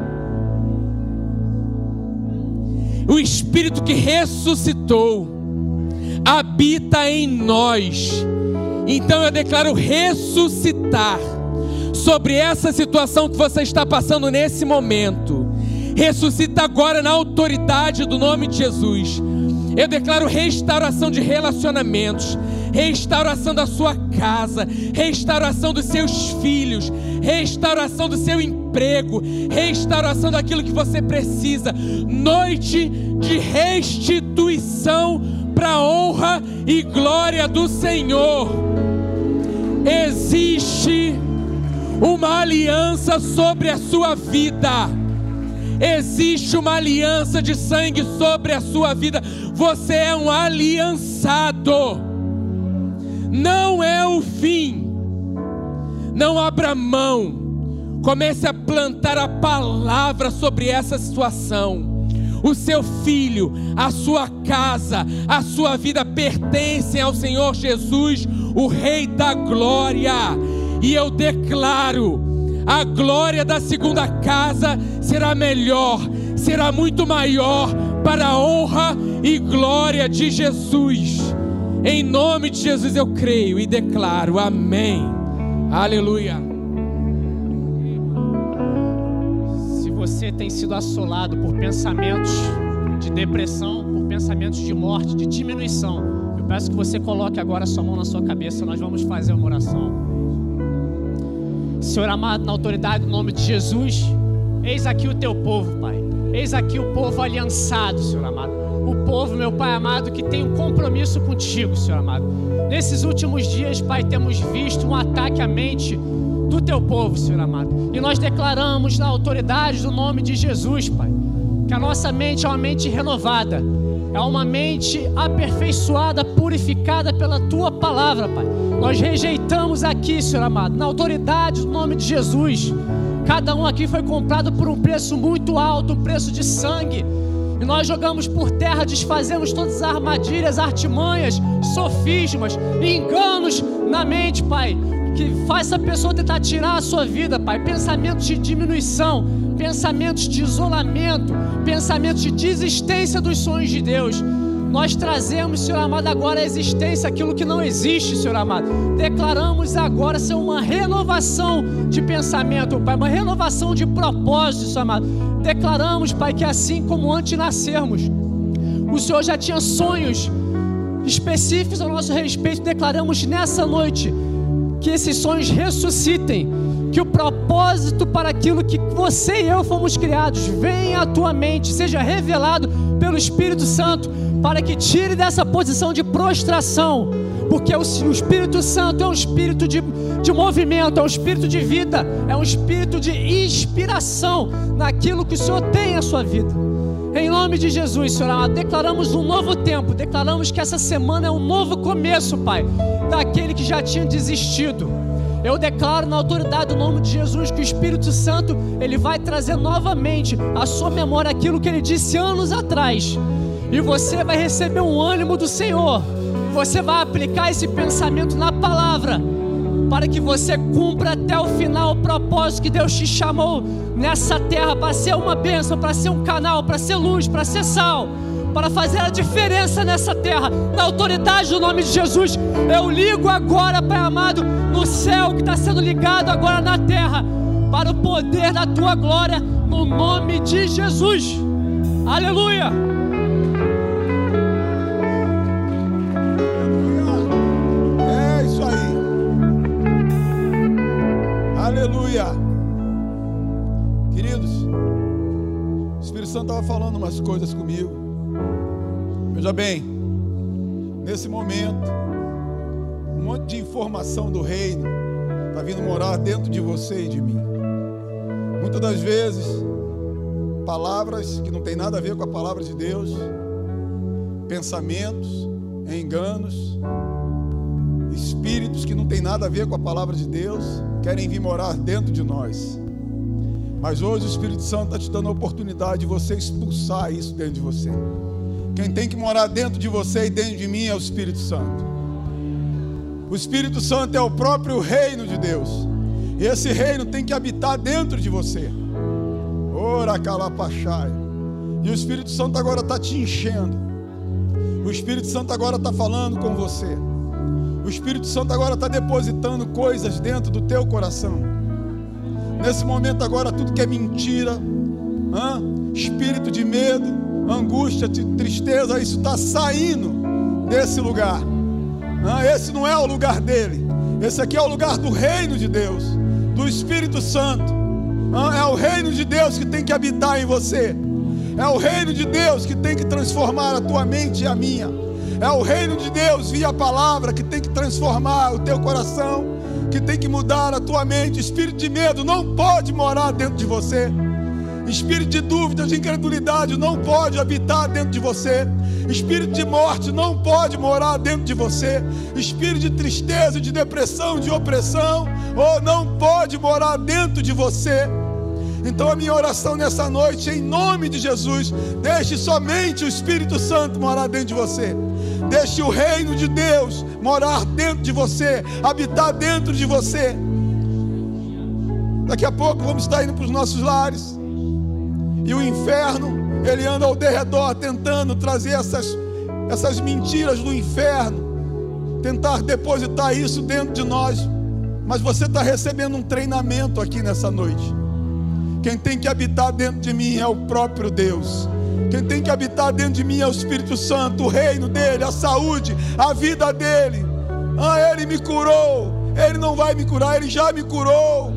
O Espírito que ressuscitou habita em nós. Então eu declaro ressuscitar sobre essa situação que você está passando nesse momento Ressuscita agora na autoridade do nome de Jesus. Eu declaro restauração de relacionamentos, restauração da sua casa, restauração dos seus filhos, restauração do seu emprego, restauração daquilo que você precisa. Noite de restituição para a honra e glória do Senhor. Existe uma aliança sobre a sua vida Existe uma aliança de sangue sobre a sua vida. Você é um aliançado. Não é o fim. Não abra mão. Comece a plantar a palavra sobre essa situação. O seu filho, a sua casa, a sua vida pertencem ao Senhor Jesus, o Rei da Glória. E eu declaro a glória da segunda casa será melhor, será muito maior para a honra e glória de Jesus. Em nome de Jesus eu creio e declaro. Amém. Aleluia. Se você tem sido assolado por pensamentos de depressão, por pensamentos de morte, de diminuição, eu peço que você coloque agora sua mão na sua cabeça, nós vamos fazer uma oração. Senhor amado, na autoridade do nome de Jesus, eis aqui o teu povo, Pai. Eis aqui o povo aliançado, Senhor amado. O povo, meu Pai amado, que tem um compromisso contigo, Senhor amado. Nesses últimos dias, Pai, temos visto um ataque à mente do teu povo, Senhor amado. E nós declaramos na autoridade do nome de Jesus, Pai, que a nossa mente é uma mente renovada, é uma mente aperfeiçoada, purificada pela tua palavra, Pai. Nós rejeitamos aqui, Senhor amado, na autoridade do nome de Jesus. Cada um aqui foi comprado por um preço muito alto, um preço de sangue. E nós jogamos por terra, desfazemos todas as armadilhas, artimanhas, sofismas, enganos na mente, Pai, que faz essa pessoa tentar tirar a sua vida, Pai. Pensamentos de diminuição, pensamentos de isolamento, pensamentos de desistência dos sonhos de Deus. Nós trazemos, Senhor amado, agora a existência, aquilo que não existe, Senhor amado. Declaramos agora ser uma renovação de pensamento, Pai, uma renovação de propósito, Senhor amado. Declaramos, Pai, que assim como antes nascermos, o Senhor já tinha sonhos específicos ao nosso respeito. Declaramos nessa noite que esses sonhos ressuscitem, que o propósito para aquilo que você e eu fomos criados venha à tua mente, seja revelado pelo Espírito Santo para que tire dessa posição de prostração, porque o, Espírito Santo é um espírito de, de movimento, é um espírito de vida, é um espírito de inspiração naquilo que o Senhor tem à sua vida. Em nome de Jesus, Senhor amado, declaramos um novo tempo, declaramos que essa semana é um novo começo, Pai, daquele que já tinha desistido. Eu declaro na autoridade do nome de Jesus que o Espírito Santo ele vai trazer novamente à sua memória aquilo que ele disse anos atrás e você vai receber um ânimo do Senhor. Você vai aplicar esse pensamento na palavra, para que você cumpra até o final o propósito que Deus te chamou nessa terra para ser uma bênção, para ser um canal, para ser luz, para ser sal, para fazer a diferença nessa terra. Na autoridade do nome de Jesus, eu ligo agora, Pai amado, no céu que está sendo ligado agora na terra, para o poder da tua glória, no nome de Jesus. Aleluia. Santo estava falando umas coisas comigo. Veja bem, nesse momento, um monte de informação do reino está vindo morar dentro de você e de mim. Muitas das vezes, palavras que não tem nada a ver com a palavra de Deus, pensamentos, enganos, espíritos que não tem nada a ver com a palavra de Deus querem vir morar dentro de nós. Mas hoje o Espírito Santo está te dando a oportunidade de você expulsar isso dentro de você. Quem tem que morar dentro de você e dentro de mim é o Espírito Santo. O Espírito Santo é o próprio reino de Deus. E esse reino tem que habitar dentro de você. Ora calapachai. E o Espírito Santo agora está te enchendo. O Espírito Santo agora está falando com você. O Espírito Santo agora está depositando coisas dentro do teu coração. Nesse momento agora tudo que é mentira, espírito de medo, angústia, tristeza, isso está saindo desse lugar. esse não é o lugar dele. Esse aqui é o lugar do reino de Deus, do Espírito Santo. é o reino de Deus que tem que habitar em você. É o reino de Deus que tem que transformar a tua mente e a minha. É o reino de Deus via a palavra que tem que transformar o teu coração, que tem que mudar a tua mente. Espírito de medo não pode morar dentro de você. Espírito de dúvida, de incredulidade não pode habitar dentro de você. Espírito de morte não pode morar dentro de você. Espírito de tristeza, de depressão, de opressão, ou não pode morar dentro de você. Então a minha oração nessa noite, em nome de Jesus, deixe somente o Espírito Santo morar dentro de você. Deixe o reino de Deus morar dentro de você, habitar dentro de você. Daqui a pouco vamos estar indo para os nossos lares. E o inferno, ele anda ao derredor tentando trazer essas, essas mentiras do inferno, tentar depositar isso dentro de nós. Mas você está recebendo um treinamento aqui nessa noite. Quem tem que habitar dentro de mim é o próprio Deus. Quem tem que habitar dentro de mim é o Espírito Santo, o reino dele, a saúde, a vida dele. Ah, ele me curou. Ele não vai me curar, ele já me curou.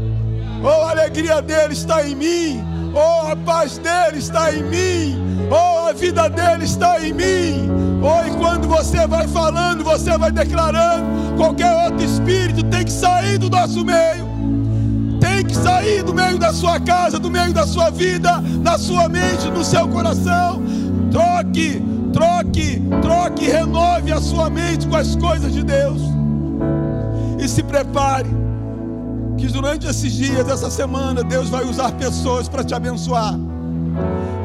Oh, a alegria dele está em mim. Oh, a paz dele está em mim. Oh, a vida dele está em mim. Oh, e quando você vai falando, você vai declarando, qualquer outro espírito tem que sair do nosso meio. Sair do meio da sua casa, do meio da sua vida, da sua mente, no seu coração. Troque, troque, troque, renove a sua mente com as coisas de Deus. E se prepare que durante esses dias, essa semana, Deus vai usar pessoas para te abençoar.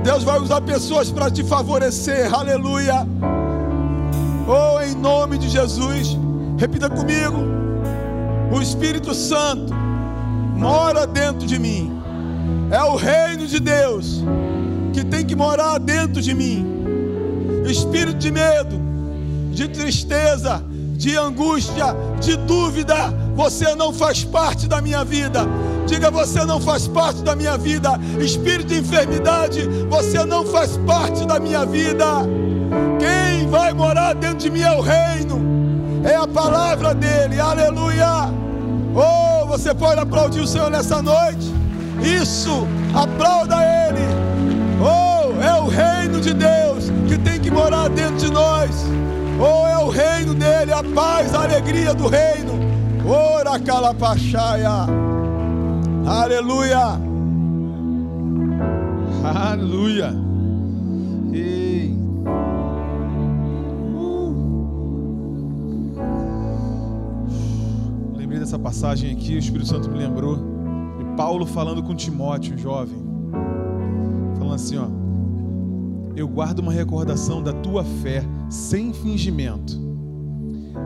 Deus vai usar pessoas para te favorecer. Aleluia. Oh, em nome de Jesus. Repita comigo. O Espírito Santo mora dentro de mim. É o reino de Deus que tem que morar dentro de mim. Espírito de medo, de tristeza, de angústia, de dúvida, você não faz parte da minha vida. Diga, você não faz parte da minha vida. Espírito de enfermidade, você não faz parte da minha vida. Quem vai morar dentro de mim é o reino, é a palavra dele. Aleluia. Oh, você pode aplaudir o Senhor nessa noite. Isso, aplauda ele. Oh, é o reino de Deus que tem que morar dentro de nós. Oh, é o reino dele, a paz, a alegria do reino. Ora calapachaia. Aleluia. Aleluia. Dessa passagem aqui, o Espírito Santo me lembrou de Paulo falando com Timóteo, um jovem, falando assim, ó: Eu guardo uma recordação da tua fé sem fingimento,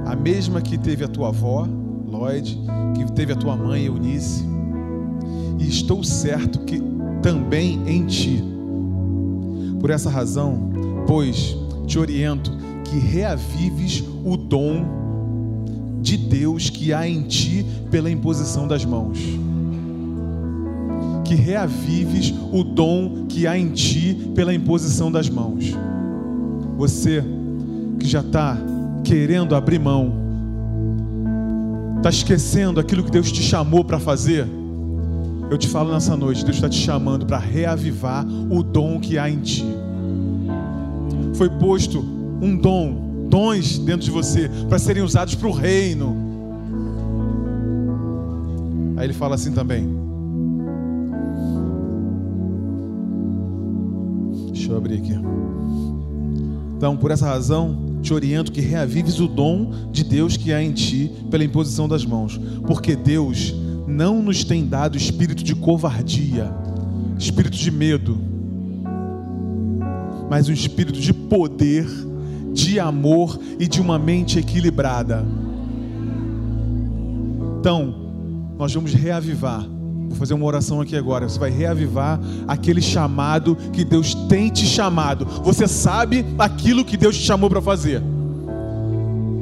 a mesma que teve a tua avó, Lloyd, que teve a tua mãe, Eunice, e estou certo que também em ti. Por essa razão, pois, te oriento que reavives o dom de Deus que há em ti pela imposição das mãos. Que reavives o dom que há em ti pela imposição das mãos. Você que já está querendo abrir mão, está esquecendo aquilo que Deus te chamou para fazer, eu te falo nessa noite, Deus está te chamando para reavivar o dom que há em ti. Foi posto um dom, dons dentro de você, para serem usados para o reino. Aí ele fala assim também. Deixa eu abrir aqui. Então, por essa razão, te oriento que reavives o dom de Deus que há em ti pela imposição das mãos, porque Deus não nos tem dado espírito de covardia, espírito de medo, mas um espírito de poder, de amor e de uma mente equilibrada. Então, nós vamos reavivar. Vou fazer uma oração aqui agora. Você vai reavivar aquele chamado que Deus tem te chamado. Você sabe aquilo que Deus te chamou para fazer.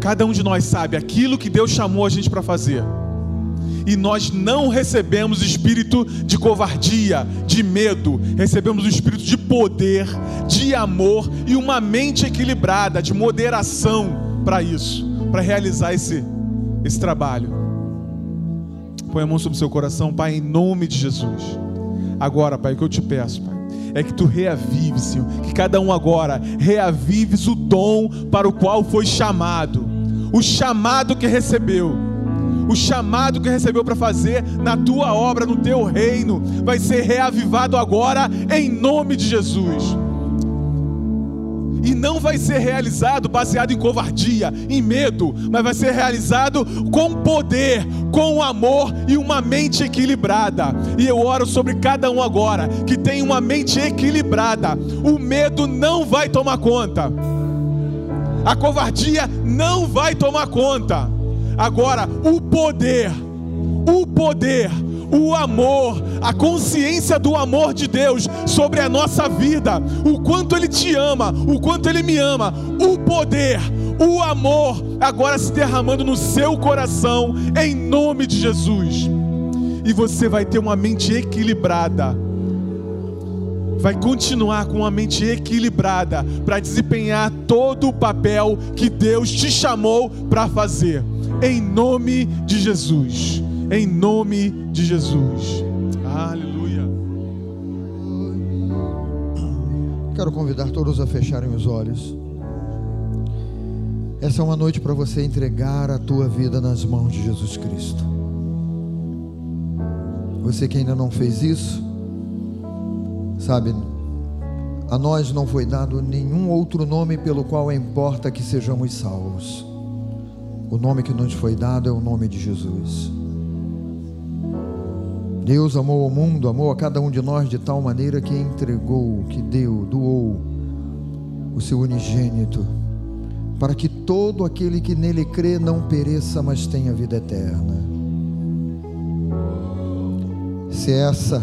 Cada um de nós sabe aquilo que Deus chamou a gente para fazer e nós não recebemos espírito de covardia, de medo, recebemos o espírito de poder, de amor e uma mente equilibrada, de moderação para isso, para realizar esse, esse trabalho. Põe a mão sobre o seu coração, Pai, em nome de Jesus. Agora, Pai, o que eu te peço, Pai, é que tu reavives, Senhor, que cada um agora reavives o dom para o qual foi chamado, o chamado que recebeu o chamado que recebeu para fazer na tua obra, no teu reino, vai ser reavivado agora em nome de Jesus. E não vai ser realizado baseado em covardia, em medo, mas vai ser realizado com poder, com amor e uma mente equilibrada. E eu oro sobre cada um agora que tem uma mente equilibrada. O medo não vai tomar conta. A covardia não vai tomar conta Agora, o poder, o poder, o amor, a consciência do amor de Deus sobre a nossa vida, o quanto Ele te ama, o quanto Ele me ama, o poder, o amor, agora se derramando no seu coração, em nome de Jesus. E você vai ter uma mente equilibrada, vai continuar com uma mente equilibrada para desempenhar todo o papel que Deus te chamou para fazer em nome de Jesus. Em nome de Jesus. Aleluia. Quero convidar todos a fecharem os olhos. Essa é uma noite para você entregar a tua vida nas mãos de Jesus Cristo. Você que ainda não fez isso, sabe, a nós não foi dado nenhum outro nome pelo qual importa que sejamos salvos. O nome que nos foi dado é o nome de Jesus. Deus amou o mundo, amou a cada um de nós de tal maneira que entregou, que deu, doou o seu unigênito, para que todo aquele que nele crê não pereça, mas tenha vida eterna. Se essa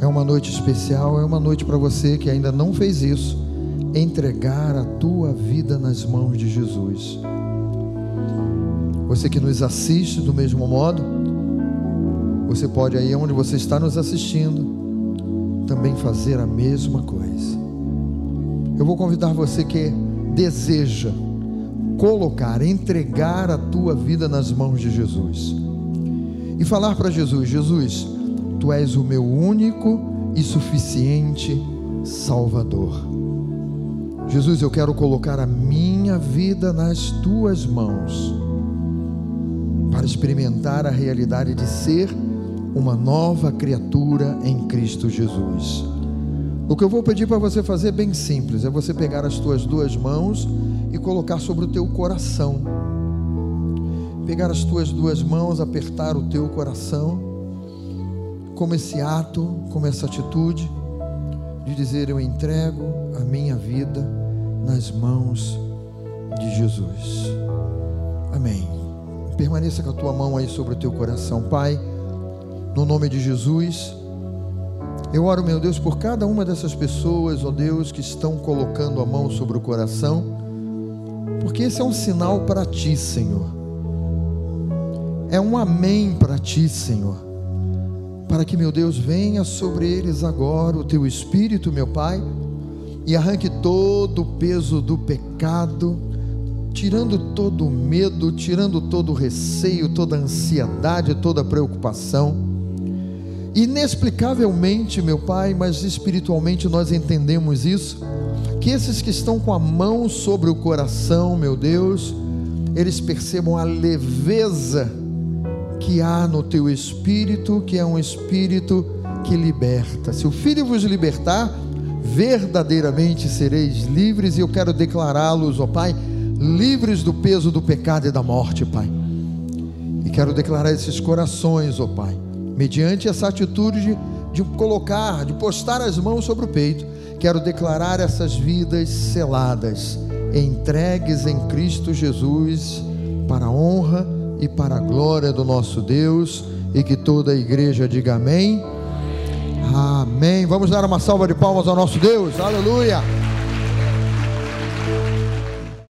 é uma noite especial, é uma noite para você que ainda não fez isso, entregar a tua vida nas mãos de Jesus. Você que nos assiste do mesmo modo, você pode aí onde você está nos assistindo, também fazer a mesma coisa. Eu vou convidar você que deseja colocar, entregar a tua vida nas mãos de Jesus. E falar para Jesus: Jesus, tu és o meu único e suficiente Salvador. Jesus, eu quero colocar a minha vida nas tuas mãos, para experimentar a realidade de ser uma nova criatura em Cristo Jesus. O que eu vou pedir para você fazer é bem simples, é você pegar as tuas duas mãos e colocar sobre o teu coração. Pegar as tuas duas mãos, apertar o teu coração, como esse ato, como essa atitude de dizer eu entrego a minha vida nas mãos de Jesus. Amém. Permaneça com a tua mão aí sobre o teu coração, Pai. No nome de Jesus, eu oro, meu Deus, por cada uma dessas pessoas, ó Deus, que estão colocando a mão sobre o coração, porque esse é um sinal para ti, Senhor. É um amém para ti, Senhor. Para que, meu Deus, venha sobre eles agora o teu espírito, meu Pai, e arranque todo o peso do pecado, tirando todo o medo, tirando todo o receio, toda a ansiedade, toda a preocupação Inexplicavelmente, meu Pai, mas espiritualmente nós entendemos isso, que esses que estão com a mão sobre o coração, meu Deus, eles percebam a leveza que há no teu espírito, que é um espírito que liberta. Se o Filho vos libertar, verdadeiramente sereis livres, e eu quero declará-los, ó Pai, livres do peso do pecado e da morte, Pai. E quero declarar esses corações, ó Pai mediante essa atitude de, de colocar, de postar as mãos sobre o peito, quero declarar essas vidas seladas, entregues em Cristo Jesus, para a honra e para a glória do nosso Deus, e que toda a igreja diga amém. Amém. Vamos dar uma salva de palmas ao nosso Deus. Aleluia.